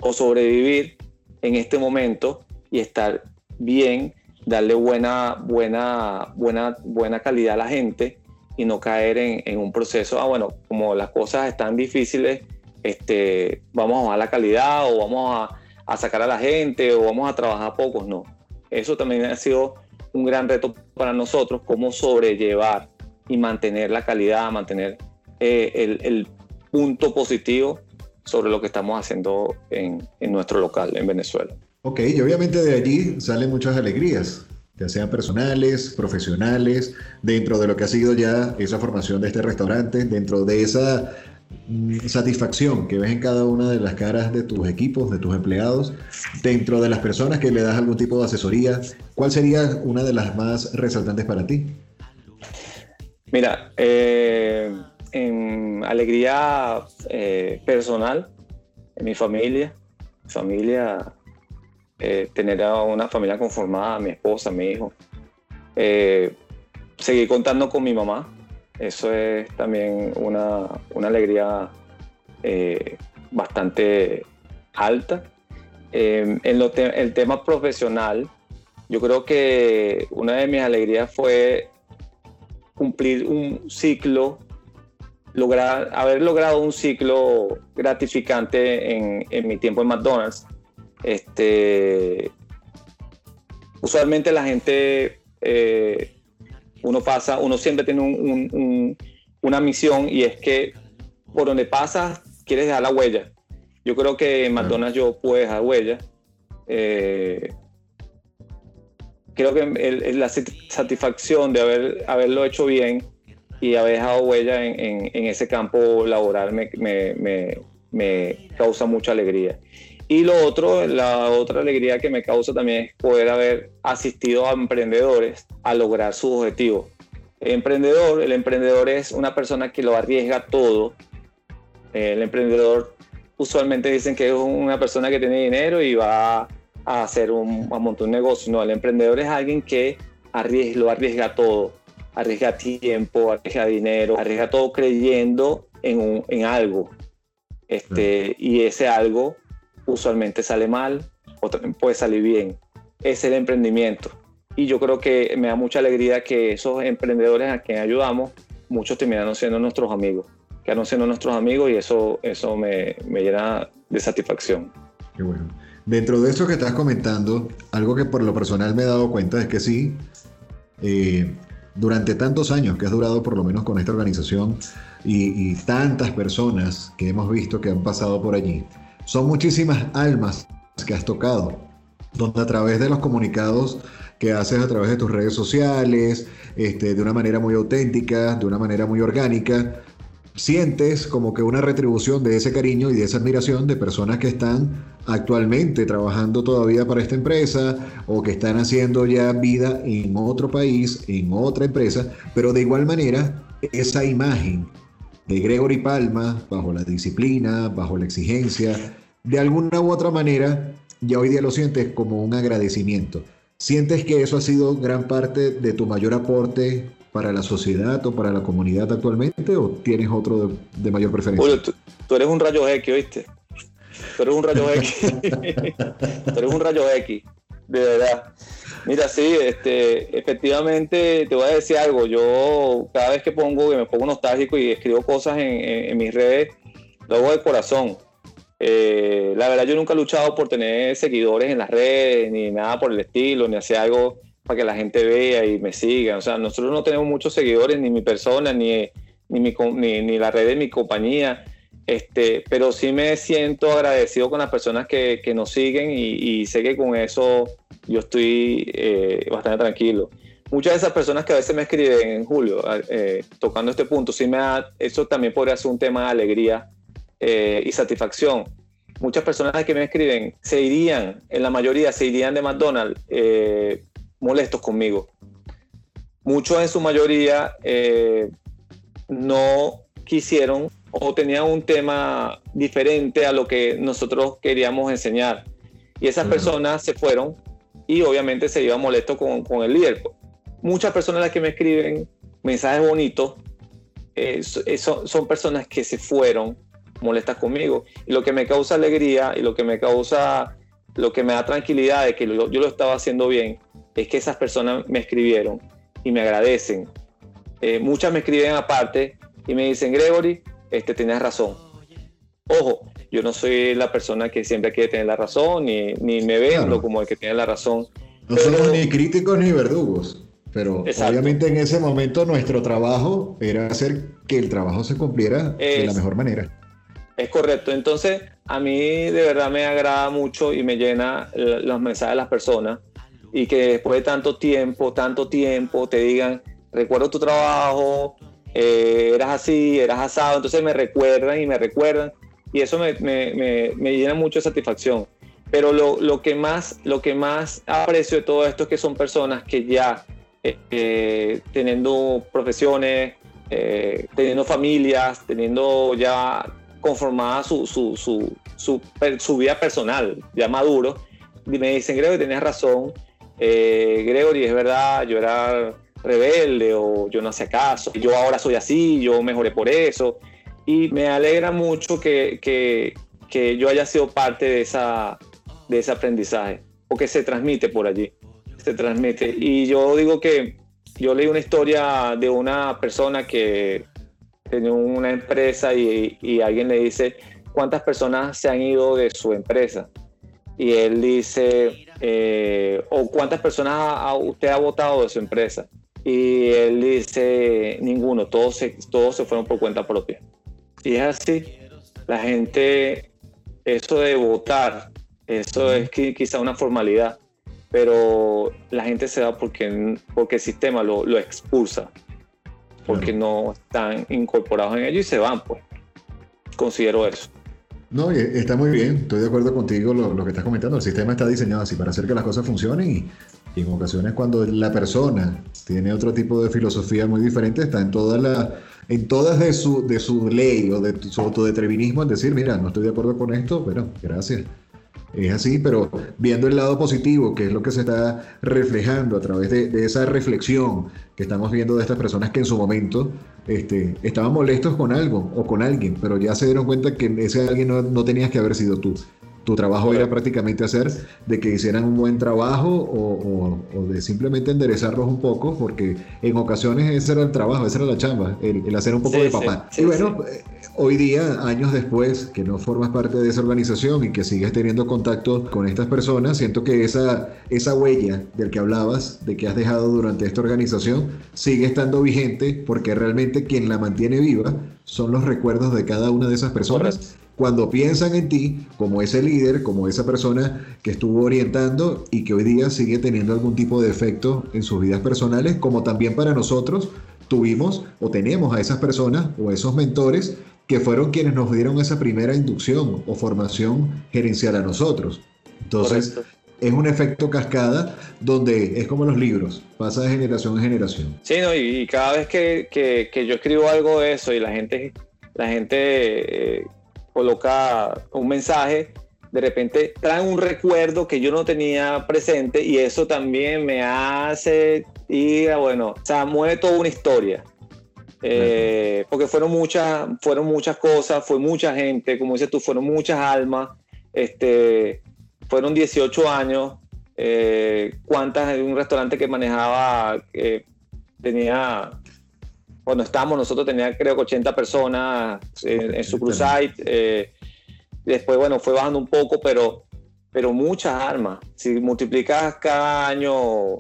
o sobrevivir en este momento y estar bien, darle buena, buena, buena, buena calidad a la gente y no caer en, un proceso, ah, bueno, como las cosas están difíciles, este, vamos a bajar la calidad o vamos a, a sacar a la gente o vamos a trabajar pocos, no. Eso también ha sido un gran reto para nosotros, cómo sobrellevar y mantener la calidad, mantener eh, el, el punto positivo sobre lo que estamos haciendo en, en nuestro local en Venezuela. Ok, y obviamente de allí salen muchas alegrías, ya sean personales, profesionales, dentro de lo que ha sido ya esa formación de este restaurante, dentro de esa mm, satisfacción que ves en cada una de las caras de tus equipos, de tus empleados, dentro de las personas que le das algún tipo de asesoría, ¿cuál sería una de las más resaltantes para ti? Mira, eh, en alegría eh, personal, en mi familia, familia eh, tener una familia conformada, mi esposa, mi hijo. Eh, seguir contando con mi mamá, eso es también una, una alegría bastante alta. en el tema profesional, yo creo que una de mis alegrías fue cumplir un ciclo, lograr, haber logrado un ciclo gratificante en, en mi tiempo en McDonald's este, usualmente la gente, eh, uno pasa, uno siempre tiene una misión y es que por donde pasas quieres dejar la huella. Yo creo que en McDonald's yo puedo dejar huella. Eh, creo que la satisfacción de haber, haberlo hecho bien y haber dejado huella en, ese campo laboral me, causa mucha alegría. Y lo otro, la otra alegría que me causa también es poder haber asistido a emprendedores a lograr sus objetivos. El emprendedor, el emprendedor es una persona que lo arriesga todo. El emprendedor usualmente dicen que es una persona que tiene dinero y va a hacer un, a montar un negocio. No, el emprendedor es alguien que lo arriesga todo. Arriesga tiempo, arriesga dinero, arriesga todo creyendo en, en algo. Este, Y ese algo usualmente sale mal o también puede salir bien. Es el emprendimiento. Y yo creo que me da mucha alegría que esos emprendedores a quienes ayudamos, muchos terminaron siendo nuestros amigos, quedaron siendo nuestros amigos y eso, eso me, me llena de satisfacción. Qué bueno. Dentro de eso que estás comentando, algo que por lo personal me he dado cuenta es que sí, eh, durante tantos años que has durado por lo menos con esta organización y, tantas personas que hemos visto que han pasado por allí, son muchísimas almas que has tocado, donde a través de los comunicados que haces a través de tus redes sociales, este, de una manera muy auténtica, de una manera muy orgánica, sientes como que una retribución de ese cariño y de esa admiración de personas que están actualmente trabajando todavía para esta empresa o que están haciendo ya vida en otro país, en otra empresa, pero de igual manera esa imagen de Gregory Palma, bajo la disciplina, bajo la exigencia, de alguna u otra manera, ya hoy día lo sientes como un agradecimiento. ¿Sientes que eso ha sido gran parte de tu mayor aporte para la sociedad o para la comunidad actualmente o tienes otro de, mayor preferencia? tú, tú, eres un rayo X, ¿oíste? Tú eres un rayo X. tú eres un rayo X, de verdad. Mira, sí, este, efectivamente te voy a decir algo. Yo cada vez que pongo, que me pongo nostálgico y escribo cosas en, mis redes, lo hago de corazón. Eh, la verdad, yo nunca he luchado por tener seguidores en las redes, ni nada por el estilo, ni hacer algo para que la gente vea y me siga. O sea, nosotros no tenemos muchos seguidores, ni mi persona, ni, ni, mi, ni, la red de mi compañía. Este, pero sí me siento agradecido con las personas que, que nos siguen y, y sé que con eso yo estoy eh, bastante tranquilo. Muchas de esas personas que a veces me escriben en Julio, eh, tocando este punto, sí me da, eso también podría ser un tema de alegría eh, y satisfacción. Muchas personas que me escriben se irían, en la mayoría se irían de McDonald's molestos conmigo. Muchos en su mayoría no quisieron o tenían un tema diferente a lo que nosotros queríamos enseñar. Y esas personas se fueron y obviamente se iba molesto con, con el líder. Muchas personas las que me escriben mensajes bonitos eh, son, son personas que se fueron molestas conmigo. Y lo que me causa alegría y lo que me causa, lo que me da tranquilidad de que yo lo estaba haciendo bien, es que esas personas me escribieron y me agradecen. Eh, muchas me escriben aparte y me dicen, Gregory, este, tenías razón. Ojo, yo no soy la persona que siempre quiere tener la razón, ni, ni me vendo como el que tiene la razón. No somos ni críticos ni verdugos, pero obviamente en ese momento nuestro trabajo era hacer que el trabajo se cumpliera de la mejor manera. Es correcto. Entonces, a mí de verdad me agrada mucho y me llena los mensajes de las personas y que después de tanto tiempo, tanto tiempo, te digan, recuerdo tu trabajo, eh, eras así, eras asado, entonces me recuerdan y me recuerdan y eso me, me, me, llena mucho de satisfacción. Pero lo, lo, que más, lo que más aprecio de todo esto es que son personas que ya eh, eh, teniendo profesiones, teniendo familias, teniendo ya conformada su, su, su, su, su vida personal, ya maduro, y me dicen, Gregory, tenías razón, eh, Gregory, es verdad, yo era rebelde o yo no hacía caso, yo ahora soy así, yo mejoré por eso, y me alegra mucho que, que, que yo haya sido parte de, esa, de ese aprendizaje, porque se transmite por allí, se transmite. Y yo digo que yo leí una historia de una persona que tenía una empresa y, alguien le dice, ¿cuántas personas se han ido de su empresa? Y él dice, eh, o cuántas personas usted ha votado de su empresa. Y él dice, ninguno, todos se, todos se fueron por cuenta propia. Y es así, la gente, eso de votar, eso es quizá una formalidad, pero la gente se va porque, porque el sistema lo, lo expulsa porque no están incorporados en ello y se van, pues. Considero eso. No, está muy bien, estoy de acuerdo contigo lo, lo, que estás comentando. El sistema está diseñado así para hacer que las cosas funcionen y, en ocasiones cuando la persona tiene otro tipo de filosofía muy diferente, está en toda la, en todas de su, de su ley o de su autodeterminismo en decir, mira, no estoy de acuerdo con esto, pero gracias. Es así, pero viendo el lado positivo, que es lo que se está reflejando a través de, esa reflexión que estamos viendo de estas personas que en su momento este, estaban molestos con algo o con alguien, pero ya se dieron cuenta que ese alguien no, no tenías que haber sido tú. Tu trabajo era prácticamente hacer de que hicieran un buen trabajo o, de simplemente enderezarlos un poco, porque en ocasiones ese era el trabajo, esa era la chamba, el, hacer un poco de papá. y bueno, eh, hoy día, años después, que no formas parte de esa organización y que sigues teniendo contacto con estas personas, siento que esa, esa huella del que hablabas, de que has dejado durante esta organización, sigue estando vigente porque realmente quien la mantiene viva son los recuerdos de cada una de esas personas cuando piensan en ti como ese líder, como esa persona que estuvo orientando y que hoy día sigue teniendo algún tipo de efecto en sus vidas personales, como también para nosotros tuvimos o tenemos a esas personas o esos mentores que fueron quienes nos dieron esa primera inducción o formación gerencial a nosotros. Entonces, es un efecto cascada donde es como los libros, pasa de generación en generación. Sí, no, y, cada vez que, que, yo escribo algo de eso y la gente, la gente eh, coloca un mensaje, de repente traen un recuerdo que yo no tenía presente y eso también me hace ir, bueno, o sea, mueve toda una historia. Eh, porque fueron muchas, fueron muchas cosas, fue mucha gente, como dices tú, fueron muchas almas, este, fueron 18 años, eh, cuántas un restaurante que manejaba, tenía cuando estábamos nosotros tenía creo que 80 personas en, su crusade. Eh, después, bueno, fue bajando un poco, pero, pero muchas armas. Si multiplicas cada año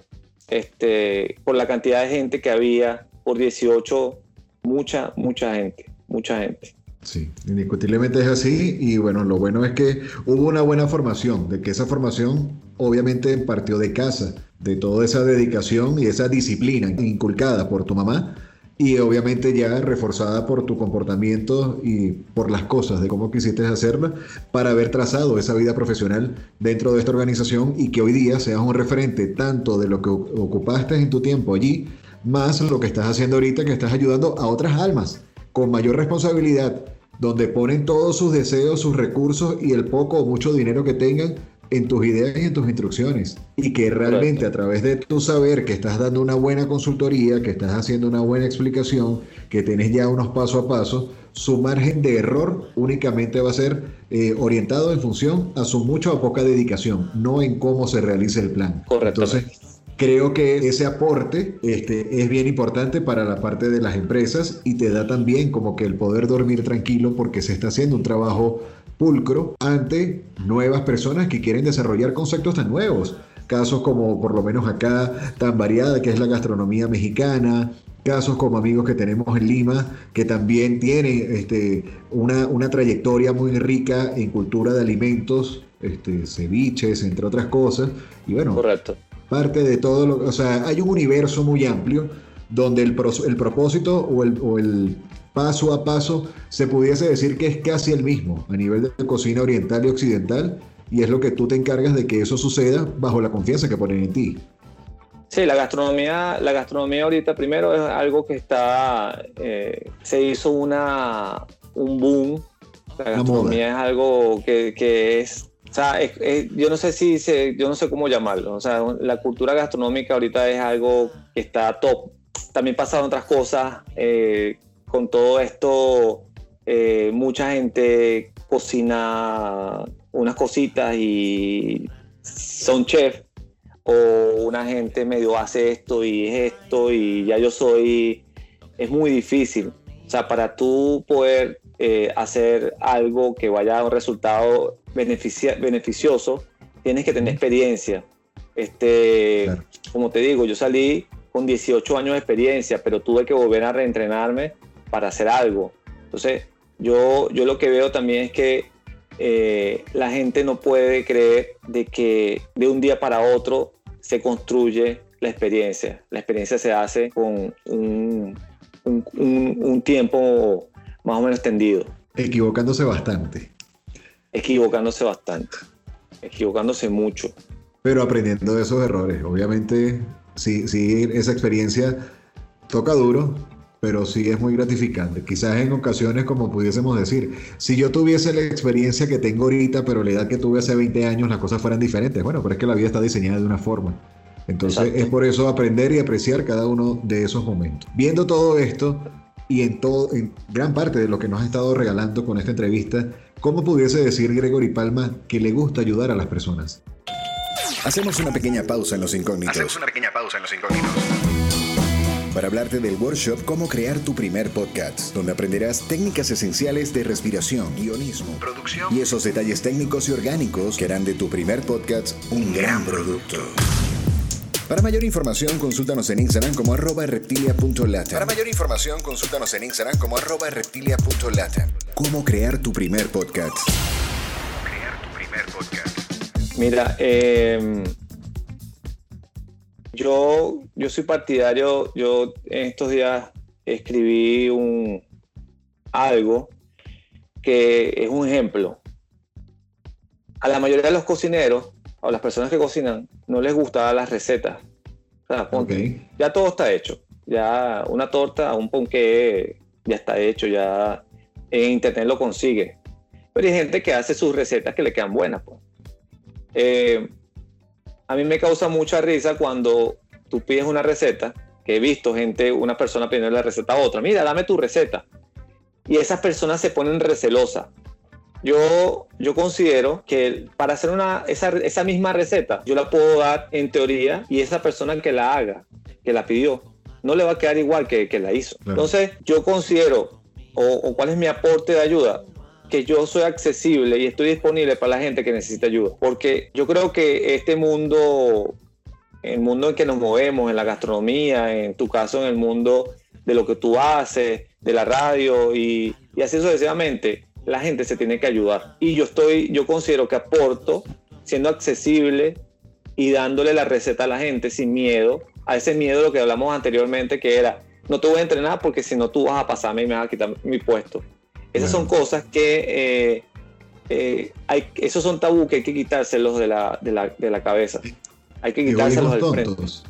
este, por la cantidad de gente que había, por 18, mucha, mucha gente, mucha gente. Sí, indiscutiblemente es así y bueno, lo bueno es que hubo una buena formación, de que esa formación obviamente partió de casa, de toda esa dedicación y esa disciplina inculcada por tu mamá, y obviamente ya reforzada por tu comportamiento y por las cosas de cómo quisiste hacerla para haber trazado esa vida profesional dentro de esta organización y que hoy día seas un referente tanto de lo que ocupaste en tu tiempo allí, más lo que estás haciendo ahorita que estás ayudando a otras almas con mayor responsabilidad, donde ponen todos sus deseos, sus recursos y el poco o mucho dinero que tengan en tus ideas y en tus instrucciones. Y que realmente a través de tu saber que estás dando una buena consultoría, que estás haciendo una buena explicación, que tienes ya unos paso a paso, su margen de error únicamente va a ser eh, orientado en función a su mucha o poca dedicación, no en cómo se realiza el plan. Correcto. Entonces, creo que ese aporte este, es bien importante para la parte de las empresas y te da también como que el poder dormir tranquilo porque se está haciendo un trabajo pulcro ante nuevas personas que quieren desarrollar conceptos tan nuevos. Casos como por lo menos acá tan variada que es la gastronomía mexicana, casos como amigos que tenemos en Lima, que también tienen este, una, una trayectoria muy rica en cultura de alimentos, este, ceviches, entre otras cosas. Y bueno, Correcto. parte de todo lo o sea, hay un universo muy amplio donde el, el propósito o el, o el paso a paso se pudiese decir que es casi el mismo a nivel de cocina oriental y occidental y es lo que tú te encargas de que eso suceda bajo la confianza que ponen en ti. Sí, la gastronomía, la gastronomía ahorita primero es algo que está, eh, se hizo una, un boom. La gastronomía es algo que, que es, o sea, yo no sé si, se, yo no sé cómo llamarlo. O sea, la cultura gastronómica ahorita es algo que está top. También pasaron otras cosas eh, con todo esto. Eh, mucha gente cocina unas cositas y son chefs o una gente medio hace esto y es esto y ya yo soy, es muy difícil. O sea, para tú poder eh, hacer algo que vaya a un resultado beneficioso, tienes que tener experiencia. Este, Como te digo, yo salí con 18 años de experiencia, pero tuve que volver a reentrenarme para hacer algo. Entonces, yo, yo lo que veo también es que eh, la gente no puede creer de que de un día para otro se construye la experiencia. La experiencia se hace con un, un, tiempo más o menos extendido. Equivocándose bastante. Equivocándose bastante. Equivocándose mucho. Pero aprendiendo de esos errores. Obviamente, sí, sí, esa experiencia toca duro, pero sí es muy gratificante. Quizás en ocasiones, como pudiésemos decir, si yo tuviese la experiencia que tengo ahorita, pero la edad que tuve hace 20 años, las cosas fueran diferentes. Bueno, pero es que la vida está diseñada de una forma. Entonces es por eso aprender y apreciar cada uno de esos momentos. Viendo todo esto y en, todo, en gran parte de lo que nos ha estado regalando con esta entrevista, ¿cómo pudiese decir Gregory Palma que le gusta ayudar a las personas? Hacemos una pequeña pausa en los incógnitos. Hacemos una pequeña pausa en los incógnitos para hablarte del workshop Cómo crear tu primer podcast, donde aprenderás técnicas esenciales de respiración, guionismo, producción y esos detalles técnicos y orgánicos que harán de tu primer podcast un gran producto. Para mayor información, consúltanos en Instagram como arroba reptilia.lata. Para mayor información, consúltanos en Instagram como arroba reptilia.lata. Cómo crear tu primer podcast. Cómo crear tu primer podcast. Mira, eh yo, yo soy partidario, yo en estos días escribí un, algo que es un ejemplo. A la mayoría de los cocineros, o las personas que cocinan, no les gustan las recetas. Ya todo está hecho. Ya una torta, un ponqué, ya está hecho, ya en internet lo consigue. Pero hay gente que hace sus recetas que le quedan buenas. Pues. Eh, a mí me causa mucha risa cuando tú pides una receta, que he visto gente, una persona pidiendo la receta a otra, mira, dame tu receta. Y esas personas se ponen recelosas. Yo, yo considero que para hacer una, esa, misma receta, yo la puedo dar en teoría y esa persona que la haga, que la pidió, no le va a quedar igual que, que la hizo. Entonces, yo considero, o, o cuál es mi aporte de ayuda, que yo soy accesible y estoy disponible para la gente que necesita ayuda. Porque yo creo que este mundo, el mundo en que nos movemos, en la gastronomía, en tu caso en el mundo de lo que tú haces, de la radio y, y así sucesivamente, la gente se tiene que ayudar. Y yo estoy, yo considero que aporto siendo accesible y dándole la receta a la gente sin miedo, a ese miedo de lo que hablamos anteriormente, que era, no te voy a entrenar porque si no tú vas a pasarme y me vas a quitar mi puesto. Esas son cosas que eh, eh, hay, esos son tabú que hay que quitárselos de la, de la, de la cabeza. Hay que quitárselos Egoísmos del tontos.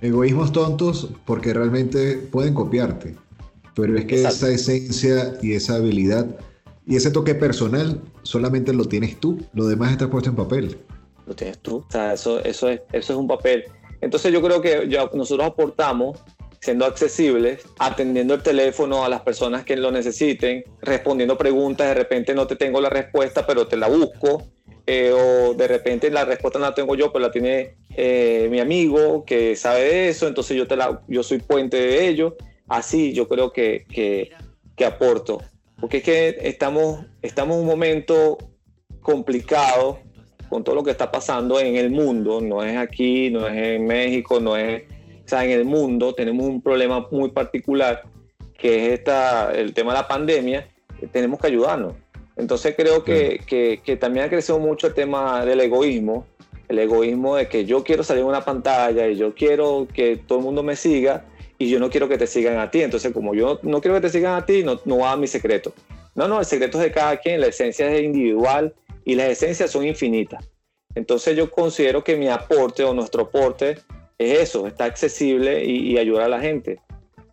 Egoísmos tontos porque realmente pueden copiarte. Pero es que esa esencia y esa habilidad y ese toque personal solamente lo tienes tú. Lo demás está puesto en papel. Lo tienes tú. O sea, eso, eso, es, eso es un papel. Entonces yo creo que ya nosotros aportamos siendo accesibles, atendiendo el teléfono a las personas que lo necesiten, respondiendo preguntas, de repente no te tengo la respuesta, pero te la busco, eh, o de repente la respuesta no la tengo yo, pero la tiene eh, mi amigo que sabe de eso, entonces yo, te la, yo soy puente de ello. Así yo creo que, que, que aporto, porque es que estamos, estamos en un momento complicado con todo lo que está pasando en el mundo, no es aquí, no es en México, no es o sea, en el mundo tenemos un problema muy particular, que es esta, el tema de la pandemia, tenemos que ayudarnos. Entonces creo que, que, que, también ha crecido mucho el tema del egoísmo, el egoísmo de que yo quiero salir en una pantalla y yo quiero que todo el mundo me siga y yo no quiero que te sigan a ti. Entonces, como yo no quiero que te sigan a ti, no, no va a mi secreto. No, no, el secreto es de cada quien, la esencia es individual y las esencias son infinitas. Entonces yo considero que mi aporte o nuestro aporte es eso, está accesible y, ayudar a la gente.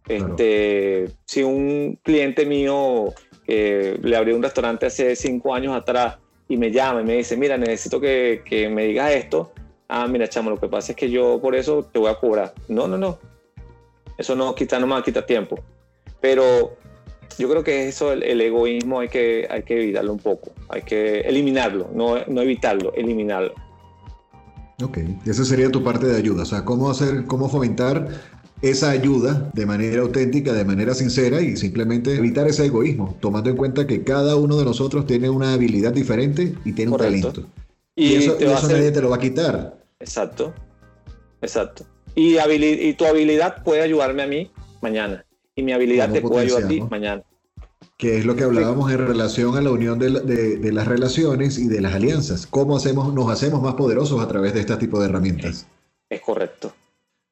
Este, Si un cliente mío que le abrió un restaurante hace cinco años atrás y me llama y me dice, mira, necesito que, que me digas esto. Ah, mira, chamo, lo que pasa es que yo por eso te voy a cobrar. No, no, no. Eso no quita, no me quita tiempo. Pero yo creo que eso, el, egoísmo, hay que, hay que evitarlo un poco. Hay que eliminarlo, no, no evitarlo, eliminarlo. Ok, esa sería tu parte de ayuda. O sea, cómo hacer, cómo fomentar esa ayuda de manera auténtica, de manera sincera y simplemente evitar ese egoísmo, tomando en cuenta que cada uno de nosotros tiene una habilidad diferente y tiene un talento. Y, eso, nadie te lo va a quitar. Exacto, exacto. Y, y tu habilidad puede ayudarme a mí mañana. Y mi habilidad te puede ayudar a ti mañana. Que es lo que hablábamos en relación a la unión de, de, las relaciones y de las alianzas. ¿Cómo hacemos, nos hacemos más poderosos a través de este tipo de herramientas? Es correcto.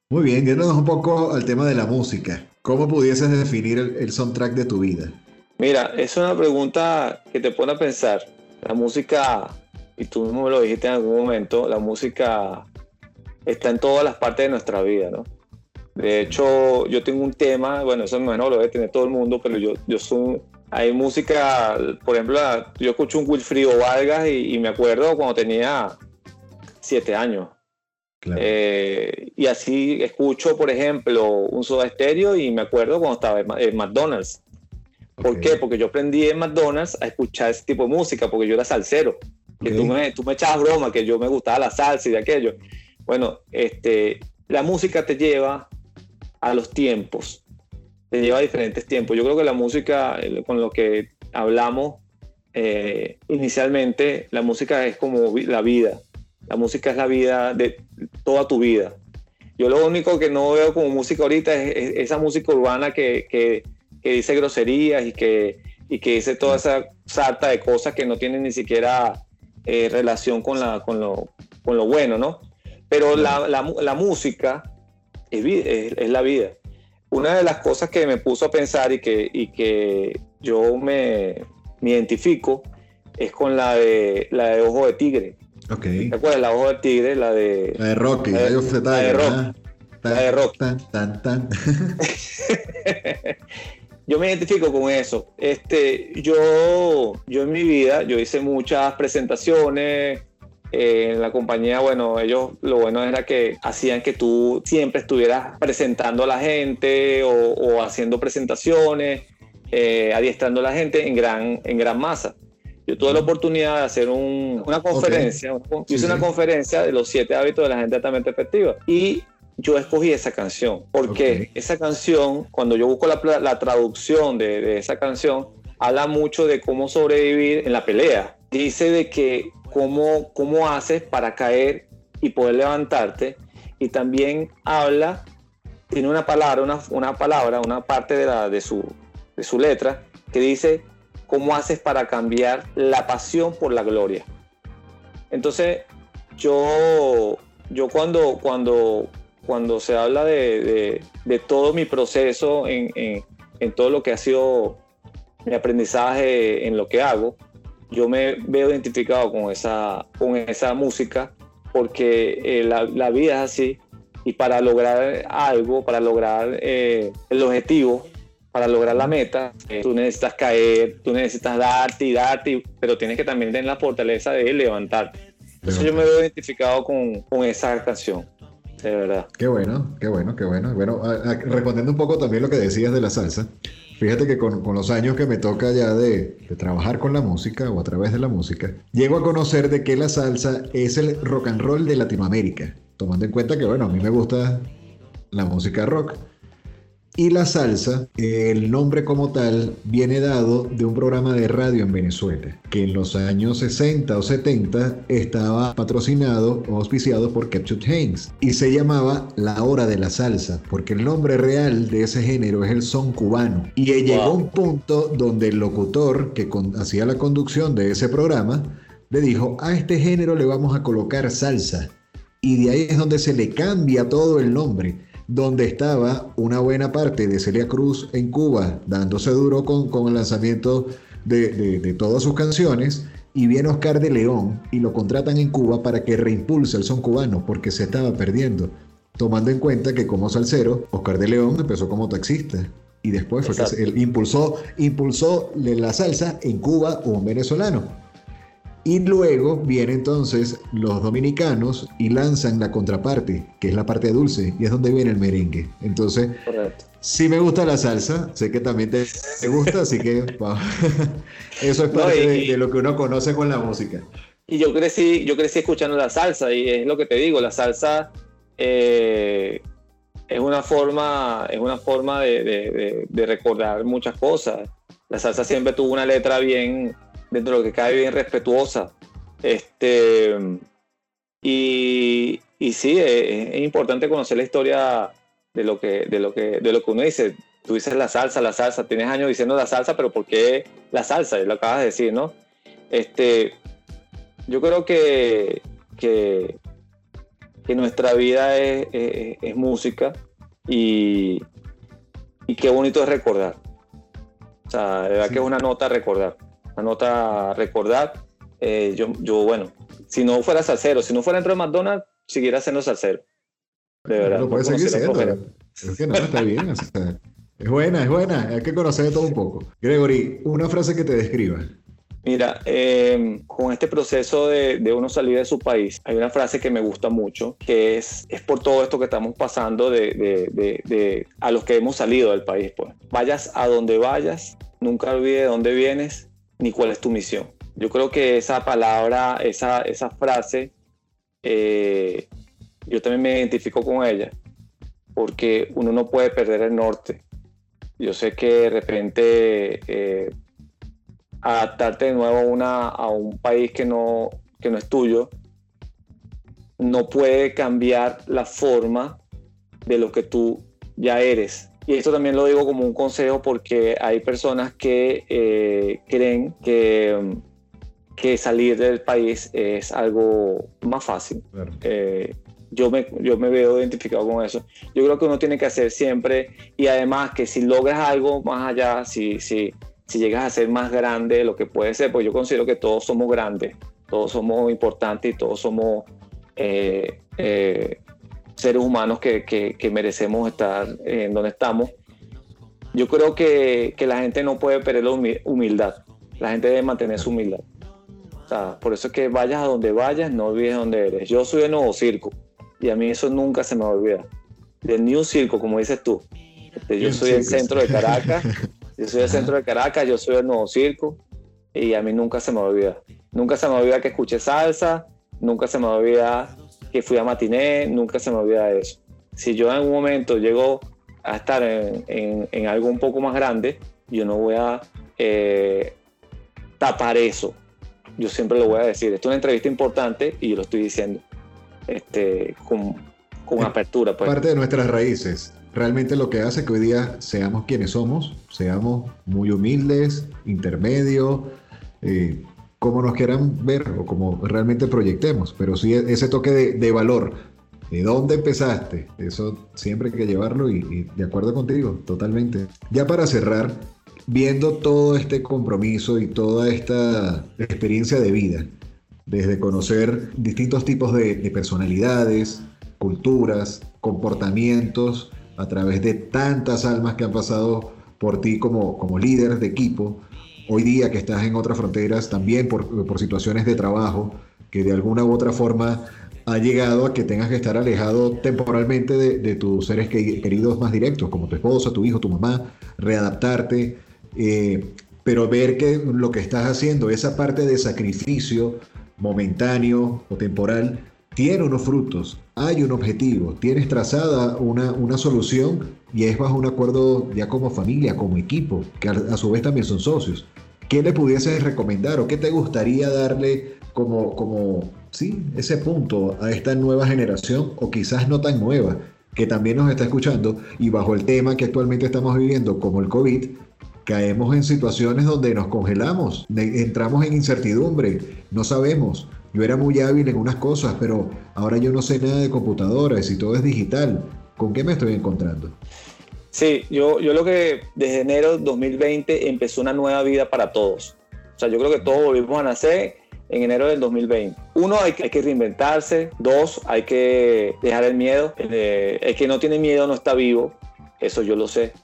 Muy bien, yéndonos un poco al tema de la música. ¿Cómo pudieses definir el, soundtrack de tu vida? Mira, es una pregunta que te pone a pensar. La música, y tú mismo me lo dijiste en algún momento, la música está en todas las partes de nuestra vida, ¿no? De hecho, yo tengo un tema, bueno, eso no lo debe tener todo el mundo, pero yo, yo soy, hay música, por ejemplo, yo escucho un Wilfrido Vargas y, y me acuerdo cuando tenía siete años. Eh, y así escucho, por ejemplo, un soda estéreo y me acuerdo cuando estaba en McDonald's. ¿Por qué? Porque yo aprendí en McDonald's a escuchar ese tipo de música, porque yo era salsero. Que tú me, tú me echabas broma, que yo me gustaba la salsa y de aquello. Bueno, este, la música te lleva a los tiempos, te lleva a diferentes tiempos. Yo creo que la música, con lo que hablamos eh, inicialmente, la música es como la vida la música es la vida de toda tu vida. Yo lo único que no veo como música ahorita es, esa música urbana que, que, dice groserías y que, y que dice toda esa sarta de cosas que no tienen ni siquiera eh, relación con, la, con, lo, con lo bueno, ¿no? Pero la, la, la música es, es, la vida. Una de las cosas que me puso a pensar y que, y que yo me, me identifico es con la de, la de Ojo de Tigre. Okay. ¿Te acuerdas? La hoja del tigre, la de. La de Rocky, la de, la de Rocky. la de Rocky. Tan, tan, yo me identifico con eso. Este, yo, yo en mi vida, yo hice muchas presentaciones. Eh, en la compañía, bueno, ellos lo bueno era que hacían que tú siempre estuvieras presentando a la gente o, haciendo presentaciones, eh, adiestrando a la gente en gran, en gran masa. Yo tuve la oportunidad de hacer una conferencia, hice una conferencia de los siete hábitos de la gente altamente efectiva y yo escogí esa canción, porque esa canción, cuando yo busco la, traducción de, esa canción, habla mucho de cómo sobrevivir en la pelea. Dice de que cómo, cómo haces para caer y poder levantarte y también habla, tiene una palabra, una, una palabra, una parte de, la, de, su, de su letra que dice ¿Cómo haces para cambiar la pasión por la gloria? Entonces, yo, yo cuando, cuando, cuando se habla de, todo mi proceso en, todo lo que ha sido mi aprendizaje en lo que hago, yo me veo identificado con esa, con esa música porque eh, la, vida es así y para lograr algo, para lograr eh, el objetivo, para lograr la meta, eh, tú necesitas caer, tú necesitas darte y darte, pero tienes que también tener la fortaleza de levantarte. Entonces yo me veo identificado con, con, esa canción, de verdad. Qué bueno, qué bueno, qué bueno. Bueno, respondiendo un poco también lo que decías de la salsa, fíjate que con, con los años que me toca ya de, de, trabajar con la música o a través de la música, llego a conocer de que la salsa es el rock and roll de Latinoamérica, tomando en cuenta que, bueno, a mí me gusta la música rock Y la salsa, el nombre como tal, viene dado de un programa de radio en Venezuela, que en los años 60 o 70 estaba patrocinado o auspiciado por Capture Haynes y se llamaba La Hora de la Salsa, porque el nombre real de ese género es el son cubano. Y llegó un punto donde el locutor que hacía la conducción de ese programa le dijo, a este género le vamos a colocar salsa. Y de ahí es donde se le cambia todo el nombre donde estaba una buena parte de Celia Cruz en Cuba, dándose duro con, con el lanzamiento de, de, todas sus canciones, y viene Oscar de León y lo contratan en Cuba para que reimpulse el son cubano, porque se estaba perdiendo, tomando en cuenta que como salsero, Oscar de León empezó como taxista. Y después fue que él impulsó, impulsó la salsa en Cuba un venezolano. Y luego vienen entonces los dominicanos y lanzan la contraparte, que es la parte dulce, y es donde viene el merengue. Entonces, si me gusta la salsa, sé que también te, gusta, así que eso es parte de, lo que uno conoce con la música. Y yo crecí, yo crecí escuchando la salsa, y es lo que te digo, la salsa eh, es una forma, es una forma de recordar muchas cosas. La salsa siempre tuvo una letra bien dentro de lo que cae bien respetuosa. Este, y, y sí, es, importante conocer la historia de lo, que, de, lo que, de lo que uno dice. Tú dices la salsa, la salsa, tienes años diciendo la salsa, pero ¿por qué la salsa? Lo acabas de decir, ¿no? Este, yo creo que, que, que nuestra vida es, es, música y, y qué bonito es recordar. O sea, de verdad que es una nota recordar una nota a recordar. Eh, yo, yo, bueno, si no fuera salsero, si no fuera dentro de McDonald's, siguiera siendo salsero. De verdad. No, puede seguir siendo. Es que no, está bien. es buena, es buena. Hay que conocer de todo un poco. Gregory, una frase que te describa. Mira, eh, con este proceso de, de, uno salir de su país, hay una frase que me gusta mucho, que es, es por todo esto que estamos pasando de, de, de, a los que hemos salido del país. Pues. Vayas a donde vayas, nunca olvides de dónde vienes ni cuál es tu misión. Yo creo que esa palabra, esa, esa frase, eh, yo también me identifico con ella, porque uno no puede perder el norte. Yo sé que de repente eh, adaptarte de nuevo a, una, a un país que no, que no es tuyo, no puede cambiar la forma de lo que tú ya eres. Y esto también lo digo como un consejo porque hay personas que eh, creen que, que, salir del país es algo más fácil. Eh, yo, me, yo me veo identificado con eso. Yo creo que uno tiene que hacer siempre y además que si logras algo más allá, si, si, si llegas a ser más grande de lo que puede ser, pues yo considero que todos somos grandes, todos somos importantes y todos somos... Eh, seres humanos que, que, merecemos estar en donde estamos. Yo creo que, que, la gente no puede perder la humildad. La gente debe mantener su humildad. O sea, por eso es que vayas a donde vayas, no olvides dónde eres. Yo soy de Nuevo Circo y a mí eso nunca se me va a olvidar. Del New Circo, como dices tú. Este, yo soy del centro de Caracas. Yo soy del centro de Caracas, yo soy del Nuevo Circo y a mí nunca se me va a olvidar. Nunca se me olvida que escuché salsa, nunca se me olvida que fui a matiné, nunca se me olvida eso. Si yo en algún momento llego a estar en, algo un poco más grande, yo no voy a eh, tapar eso. Yo siempre lo voy a decir. Esto es una entrevista importante y yo lo estoy diciendo este, con, con apertura. Pues. Parte de nuestras raíces. Realmente lo que hace que hoy día seamos quienes somos, seamos muy humildes, intermedios, eh, como nos quieran ver o como realmente proyectemos, pero sí ese toque de, valor, de dónde empezaste, eso siempre hay que llevarlo y, de acuerdo contigo, totalmente. Ya para cerrar, viendo todo este compromiso y toda esta experiencia de vida, desde conocer distintos tipos de, personalidades, culturas, comportamientos, a través de tantas almas que han pasado por ti como, como líder de equipo, hoy día que estás en otras fronteras, también por, situaciones de trabajo, que de alguna u otra forma ha llegado a que tengas que estar alejado temporalmente de, tus seres queridos más directos, como tu esposa, tu hijo, tu mamá, readaptarte, eh, pero ver que lo que estás haciendo, esa parte de sacrificio momentáneo o temporal, tiene unos frutos, hay un objetivo, tienes trazada una, una solución y es bajo un acuerdo ya como familia, como equipo, que a, su vez también son socios. ¿Qué le pudieses recomendar o qué te gustaría darle como, como sí, ese punto a esta nueva generación o quizás no tan nueva, que también nos está escuchando y bajo el tema que actualmente estamos viviendo como el COVID, caemos en situaciones donde nos congelamos, entramos en incertidumbre, no sabemos. Yo era muy hábil en unas cosas, pero ahora yo no sé nada de computadoras y todo es digital. ¿Con qué me estoy encontrando? Sí, yo, yo lo que desde enero de 2020 empezó una nueva vida para todos. O sea, yo creo que todos volvimos a nacer en enero del 2020. Uno, hay que, hay que reinventarse. Dos, hay que dejar el miedo. el que no tiene miedo no está vivo. Eso yo lo sé.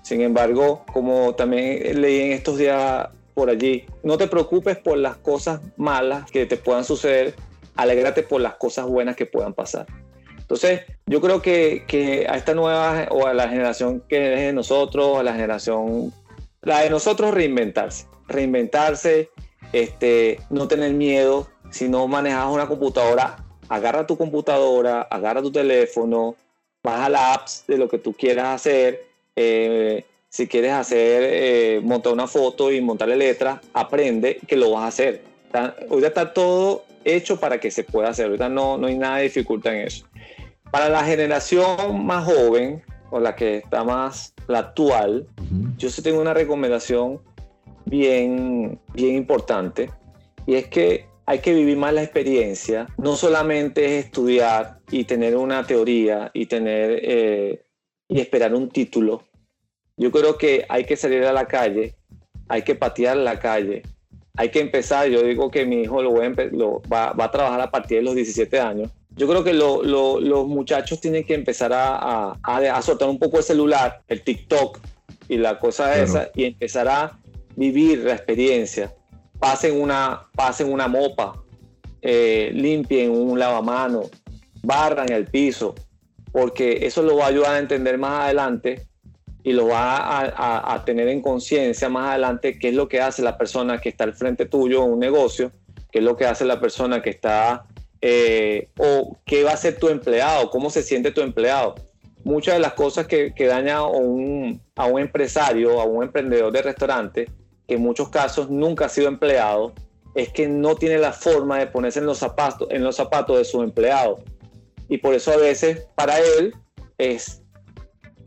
Sin embargo, como también leí en estos días por allí, no te preocupes por las cosas malas que te puedan suceder, alégrate por las cosas buenas que puedan pasar. Entonces, yo creo que, a esta nueva o a la generación que es de nosotros, a la generación, la de nosotros, reinventarse. Reinventarse, este, no tener miedo. Si no manejas una computadora, agarra tu computadora, agarra tu teléfono, baja las apps de lo que tú quieras hacer eh, si quieres hacer, eh, montar una foto y montarle letras, aprende que lo vas a hacer. Hoy está todo hecho para que se pueda hacer. Ahorita no, no hay nada de dificultad en eso. Para la generación más joven, o la que está más, la actual, yo sí tengo una recomendación bien, bien importante. Y es que hay que vivir más la experiencia. No solamente es estudiar y tener una teoría y tener eh, y esperar un título, yo creo que hay que salir a la calle, hay que patear la calle, hay que empezar. Yo digo que mi hijo lo, va, a trabajar a partir de los 17 años. Yo creo que los muchachos tienen que empezar a, a, soltar un poco el celular, el TikTok y la cosa esa, y empezar a vivir la experiencia. Pasen una, pasen una mopa, eh, limpien un lavamano, barran el piso, porque eso lo va a ayudar a entender más adelante y lo va a, tener en conciencia más adelante qué es lo que hace la persona que está al frente tuyo en un negocio, qué es lo que hace la persona que está, eh, o qué va a hacer tu empleado, cómo se siente tu empleado. Muchas de las cosas que, que daña a un, a un empresario, a un emprendedor de restaurante, que en muchos casos nunca ha sido empleado, es que no tiene la forma de ponerse en los zapatos, en los zapatos de su empleado. Y por eso a veces para él es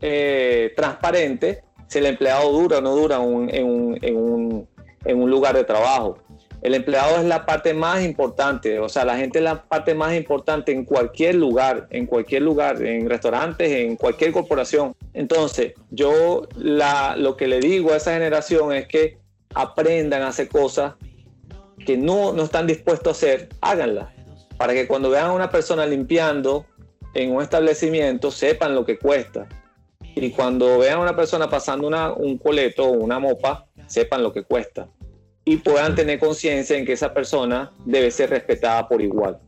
eh, transparente si el empleado dura o no dura en, un, lugar de trabajo. El empleado es la parte más importante, o sea, la gente es la parte más importante en cualquier lugar, en cualquier lugar, en restaurantes, en cualquier corporación. Entonces, yo lo que le digo a esa generación es que aprendan a hacer cosas que no, no están dispuestos a hacer, háganlas, para que cuando vean a una persona limpiando en un establecimiento sepan lo que cuesta y cuando vean a una persona pasando una, un coleto o una mopa, sepan lo que cuesta y puedan tener conciencia en que esa persona debe ser respetada por igual.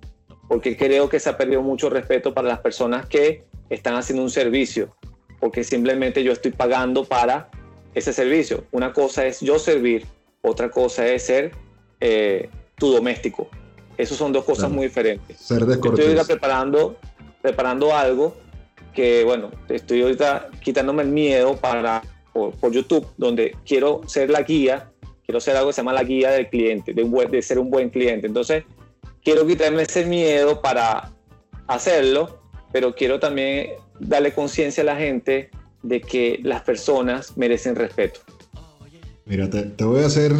Porque creo que se ha perdido mucho respeto para las personas que están haciendo un servicio, porque simplemente yo estoy pagando para ese servicio. Una cosa es yo servir, otra cosa es ser eh, tu doméstico. Esas son dos cosas muy diferentes. Ser estoy preparando, preparando algo que bueno, estoy ahorita quitándome el miedo para, por, YouTube, donde quiero ser la guía, quiero ser algo que se llama la guía del cliente, de, ser un buen cliente. Entonces, quiero quitarme ese miedo para hacerlo, pero quiero también darle conciencia a la gente de que las personas merecen respeto. Mira, te voy a hacer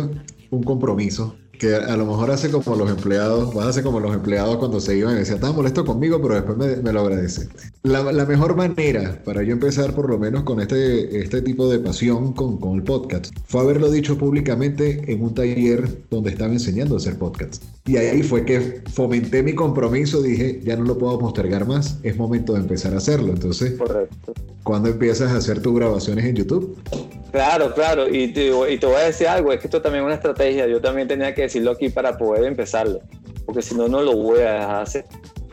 un compromiso que a lo mejor hace como los empleados, vas a hacer como los empleados cuando se iban y decían, estás molesto conmigo, pero después me, lo agradece. La, mejor manera para yo empezar por lo menos con este, este tipo de pasión con, con el podcast fue haberlo dicho públicamente en un taller donde estaba enseñando a hacer podcast. Y ahí fue que fomenté mi compromiso, dije, ya no lo puedo postergar más, es momento de empezar a hacerlo. Entonces, Correcto. ¿cuándo empiezas a hacer tus grabaciones en YouTube? Claro, claro, y te, y te voy a decir algo, es que esto también es una estrategia, yo también tenía que decirlo aquí para poder empezarlo, porque si no, no lo voy a dejar hacer.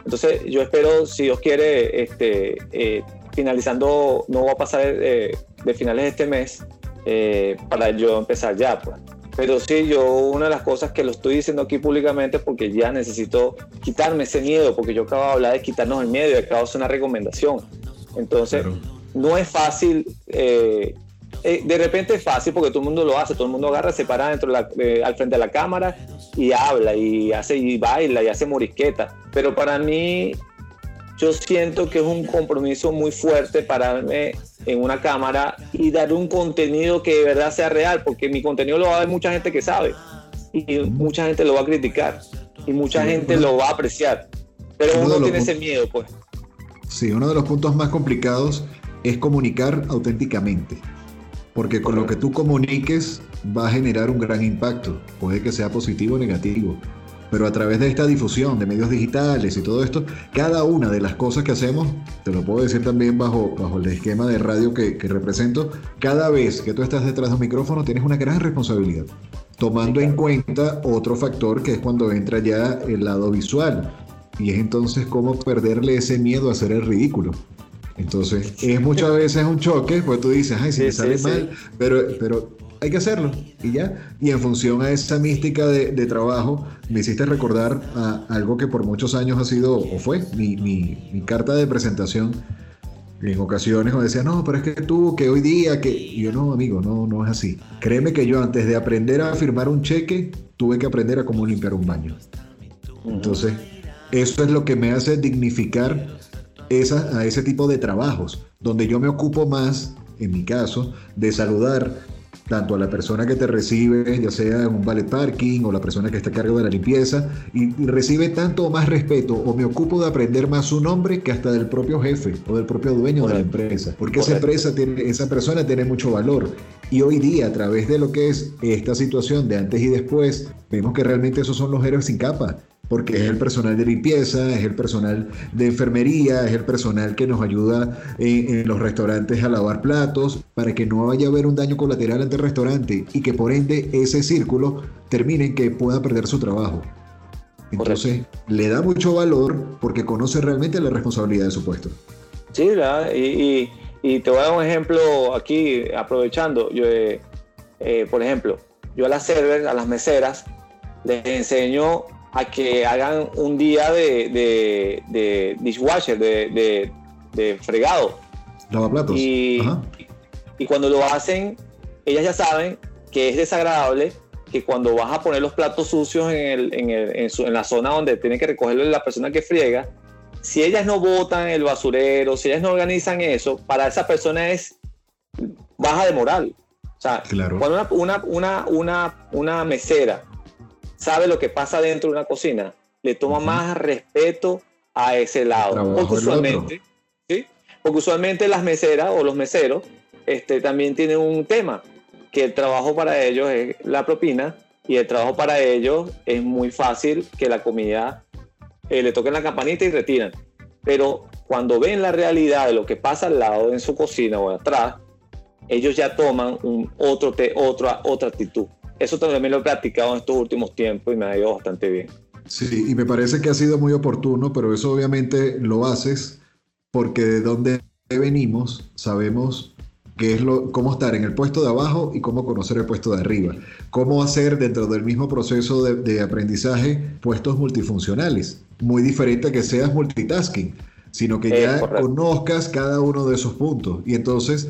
Entonces, yo espero, si Dios quiere, este, eh, finalizando, no va a pasar eh, de finales de este mes, eh, para yo empezar ya, pues. Pero sí, yo una de las cosas que lo estoy diciendo aquí públicamente porque ya necesito quitarme ese miedo, porque yo acabo de hablar de quitarnos el miedo y acabo de hacer una recomendación. Entonces, no es fácil, eh, eh, de repente es fácil porque todo el mundo lo hace, todo el mundo agarra, se para dentro al frente de la cámara y habla y hace y baila y hace morisqueta. Pero para mí yo siento que es un compromiso muy fuerte pararme en una cámara y dar un contenido que de verdad sea real, porque mi contenido lo va a ver mucha gente que sabe y mucha gente lo va a criticar y mucha gente lo va a apreciar, pero uno, tiene ese miedo, pues. Sí, uno de los puntos más complicados es comunicar auténticamente, porque con lo que tú comuniques va a generar un gran impacto, puede que sea positivo o negativo pero a través de esta difusión de medios digitales y todo esto, cada una de las cosas que hacemos, te lo puedo decir también bajo, bajo el esquema de radio que, represento, cada vez que tú estás detrás de un micrófono tienes una gran responsabilidad, tomando en cuenta otro factor que es cuando entra ya el lado visual, y es entonces cómo perderle ese miedo a hacer el ridículo. Entonces, es muchas veces un choque, pues tú dices, ay, si me sale mal, pero, pero hay que hacerlo y ya. Y en función a esa mística de, trabajo, me hiciste recordar a algo que por muchos años ha sido, o fue, mi, mi, carta de presentación. En ocasiones me decía, no, pero es que tú, que hoy día, que yo no, amigo, no, no es así. Créeme que yo antes de aprender a firmar un cheque, tuve que aprender a cómo limpiar un baño. Entonces, eso es lo que me hace dignificar esa, a ese tipo de trabajos, donde yo me ocupo más, en mi caso, de saludar tanto a la persona que te recibe, ya sea en un ballet parking o la persona que está a cargo de la limpieza, y, recibe tanto o más respeto o me ocupo de aprender más su nombre que hasta del propio jefe o del propio dueño de la empresa. Porque esa empresa tiene, esa persona tiene mucho valor. Y hoy día, a través de lo que es esta situación de antes y después, vemos que realmente esos son los héroes sin capa porque es el personal de limpieza, es el personal de enfermería, es el personal que nos ayuda en, los restaurantes a lavar platos, para que no vaya a haber un daño colateral ante el restaurante y que por ende ese círculo termine en que pueda perder su trabajo. Entonces, le da mucho valor porque conoce realmente la responsabilidad de su puesto. Sí, y, y, te voy a dar un ejemplo aquí, aprovechando. Yo, eh, eh, por ejemplo, yo a las servers, a las meseras, les enseño a que hagan un día de, de, dishwasher, de, de, fregado. Lavaplatos. Y, y cuando lo hacen, ellas ya saben que es desagradable que cuando vas a poner los platos sucios en, el, en, el, en, su, en la zona donde tiene que recogerlo la persona que friega, si ellas no botan el basurero, si ellas no organizan eso, para esa persona es baja de moral. O sea, cuando una, una, una, una, una mesera sabe lo que pasa dentro de una cocina, le toma más respeto a ese lado. Porque usualmente, ¿sí? porque usualmente las meseras o los meseros este, también tienen un tema, que el trabajo para ellos es la propina y el trabajo para ellos es muy fácil que la comida eh, le toquen la campanita y retiran. Pero cuando ven la realidad de lo que pasa al lado en su cocina o atrás, ellos ya toman un otro te, otra, otra actitud eso también lo he practicado en estos últimos tiempos y me ha ido bastante bien. Sí, y me parece que ha sido muy oportuno, pero eso obviamente lo haces porque de donde venimos sabemos qué es lo, cómo estar en el puesto de abajo y cómo conocer el puesto de arriba. Cómo hacer dentro del mismo proceso de, de aprendizaje puestos multifuncionales. Muy diferente a que seas multitasking, sino que ya conozcas cada uno de esos puntos. Y entonces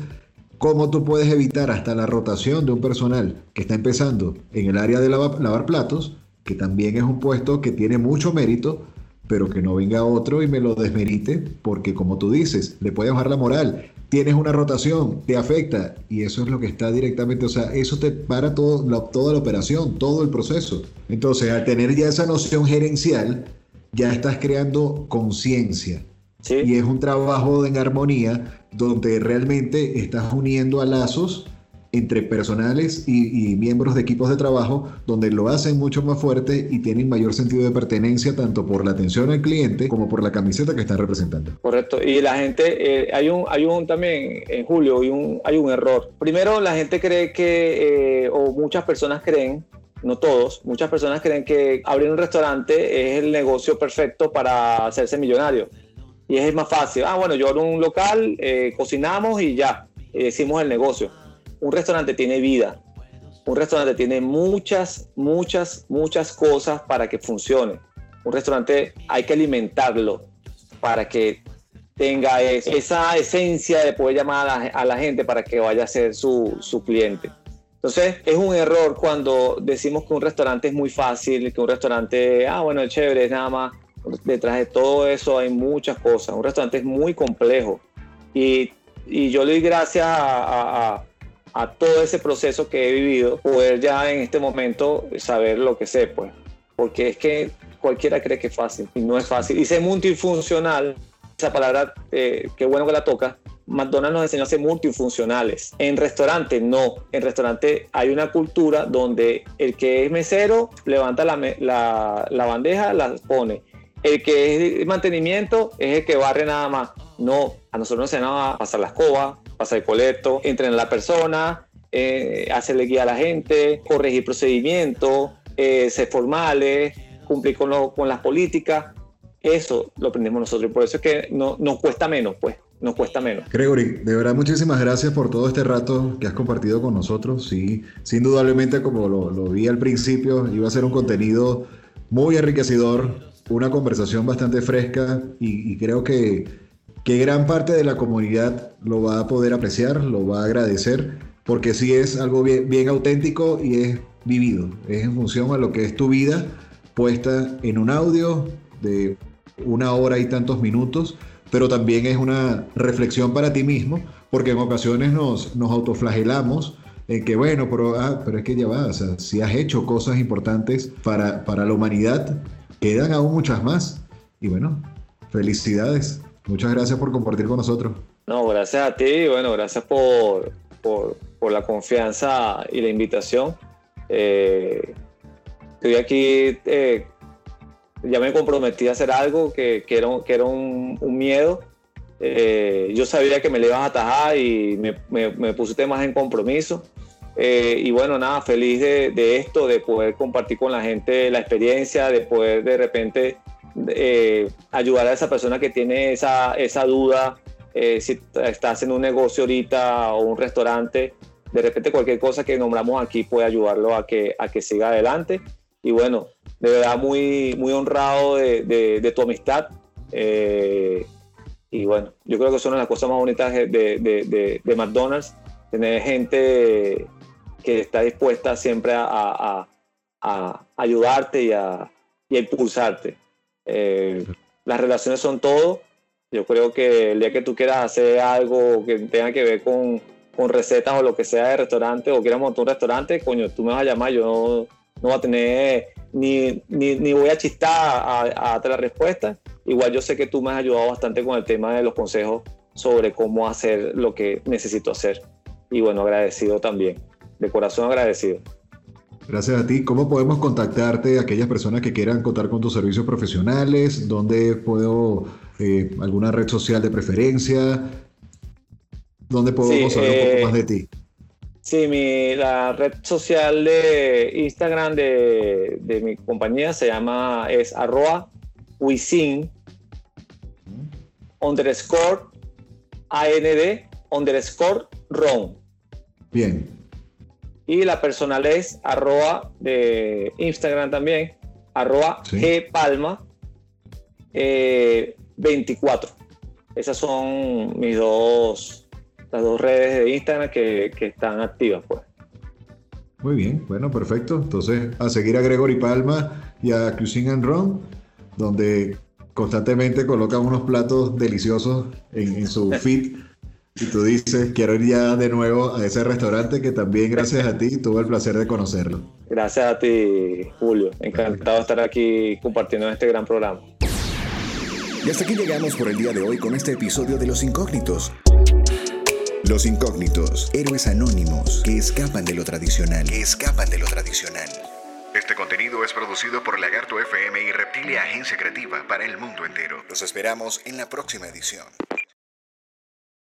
cómo tú puedes evitar hasta la rotación de un personal que está empezando en el área de lavar, platos, que también es un puesto que tiene mucho mérito, pero que no venga otro y me lo desmerite, porque como tú dices, le puede bajar la moral, tienes una rotación, te afecta, y eso es lo que está directamente, o sea, eso te para toda la operación, todo el proceso. Entonces, al tener ya esa noción gerencial, ya estás creando conciencia. Y es un trabajo en armonía donde realmente estás uniendo a lazos entre personales y, miembros de equipos de trabajo, donde lo hacen mucho más fuerte y tienen mayor sentido de pertenencia tanto por la atención al cliente como por la camiseta que están representando. Correcto. Y la gente, eh, hay, un, hay un también, en julio, hay un, hay un error. Primero, la gente cree que, eh, o muchas personas creen, no todos, muchas personas creen que abrir un restaurante es el negocio perfecto para hacerse millonario y es más fácil. Ah, bueno, yo abro un local, eh, cocinamos y ya, eh, hicimos el negocio. Un restaurante tiene vida. un restaurante tiene muchas, muchas, muchas cosas para que funcione. Un restaurante hay que alimentarlo para que tenga esa esencia de poder llamar a la, gente para que vaya a ser su, su cliente. Entonces, es un error cuando decimos que un restaurante es muy fácil, que un restaurante, ah, bueno, es chévere, es nada más. Detrás de todo eso hay muchas cosas. Un restaurante es muy complejo. Y, y yo le doy gracias a, a, a, todo ese proceso que he vivido, poder ya en este momento saber lo que sé, pues. Porque es que cualquiera cree que es fácil y no es fácil. Y ser multifuncional, esa palabra, eh, qué bueno que la toca, McDonald's nos enseñó a ser multifuncionales. En restaurante no. En restaurante hay una cultura donde el que es mesero levanta la, la, la bandeja, la pone. El que es mantenimiento es el que barre nada más. No, a nosotros nos enseñan a pasar la escoba, pasar el coleto, entrenar a la persona, eh, hacerle guía a la gente, corregir procedimientos, eh, ser formales, cumplir con, con las políticas. Eso lo aprendemos nosotros y por eso es que no, nos cuesta menos, pues nos cuesta menos. Gregory, de verdad muchísimas gracias por todo este rato que has compartido con nosotros. Sí, sin como lo, lo vi al principio, iba a ser un contenido muy enriquecedor, una conversación bastante fresca y, creo que, que, gran parte de la comunidad lo va a poder apreciar, lo va a agradecer, porque sí es algo bien, auténtico y es vivido, es en función a lo que es tu vida puesta en un audio de una hora y tantos minutos pero también es una reflexión para ti mismo, porque en ocasiones nos, nos autoflagelamos en que, bueno, pero, ah, pero es que ya va, o sea, si has hecho cosas importantes para, para la humanidad, quedan aún muchas más. Y bueno, felicidades. Muchas gracias por compartir con nosotros. No, gracias a ti, bueno, gracias por, por, por la confianza y la invitación. Eh, estoy aquí eh, ya me comprometí a hacer algo que, que era, que era un, un miedo. Eh, yo sabía que me le iban a atajar y me, me, puse temas en compromiso. Eh, y bueno, nada, feliz de, de, esto, de poder compartir con la gente la experiencia, de poder de repente eh, ayudar a esa persona que tiene esa, esa duda, si está haciendo un negocio ahorita o un restaurante, de repente cualquier cosa que nombramos aquí puede ayudarlo a que, a que siga adelante. Y bueno, de verdad muy, muy honrado de, de, tu amistad. Eh, y bueno, yo creo que son las cosas más bonitas de, de, McDonald's, tener gente que está dispuesta siempre a, ayudarte y a, impulsarte. Eh, las relaciones son todo. Yo creo que el día que tú quieras hacer algo que tenga que ver con, recetas o lo que sea de restaurante o quieras montar un restaurante, coño, tú me vas a llamar, yo no, no voy a tener ni, ni, voy a chistar a, a, la respuesta. Igual yo sé que tú me has ayudado bastante con el tema de los consejos sobre cómo hacer lo que necesito hacer. Y bueno, agradecido también, de corazón agradecido. Gracias a ti. ¿Cómo podemos contactarte aquellas personas que quieran contar con tus servicios profesionales? ¿Dónde puedo, eh, alguna red social de preferencia? ¿Dónde podemos saber un poco eh, más de ti? Sí, mi, la red social de Instagram de, de mi compañía se llama, es arroba wisin underscore AND underscore RON. Bien. Y la personal es arroba de Instagram también, arroba gpalma 24. Eh, Esas son mis dos las dos redes de Instagram que, que están activas, pues. Muy bien, bueno, perfecto. Entonces, a seguir a Gregory Palma y a Cuisine and Ron, donde constantemente colocan unos platos deliciosos en, en su feed. Y tú dices, quiero ir ya de nuevo a ese restaurante que también gracias a ti tuve el placer de conocerlo. Gracias a ti, Julio. Encantado de estar aquí compartiendo este gran programa. Y hasta aquí llegamos por el día de hoy con este episodio de Los Incógnitos. Los incógnitos, héroes anónimos que escapan de lo tradicional. Que escapan de lo tradicional. Este contenido es producido por Lagarto FM y Reptilia Agencia Creativa para el mundo entero. Los esperamos en la próxima edición.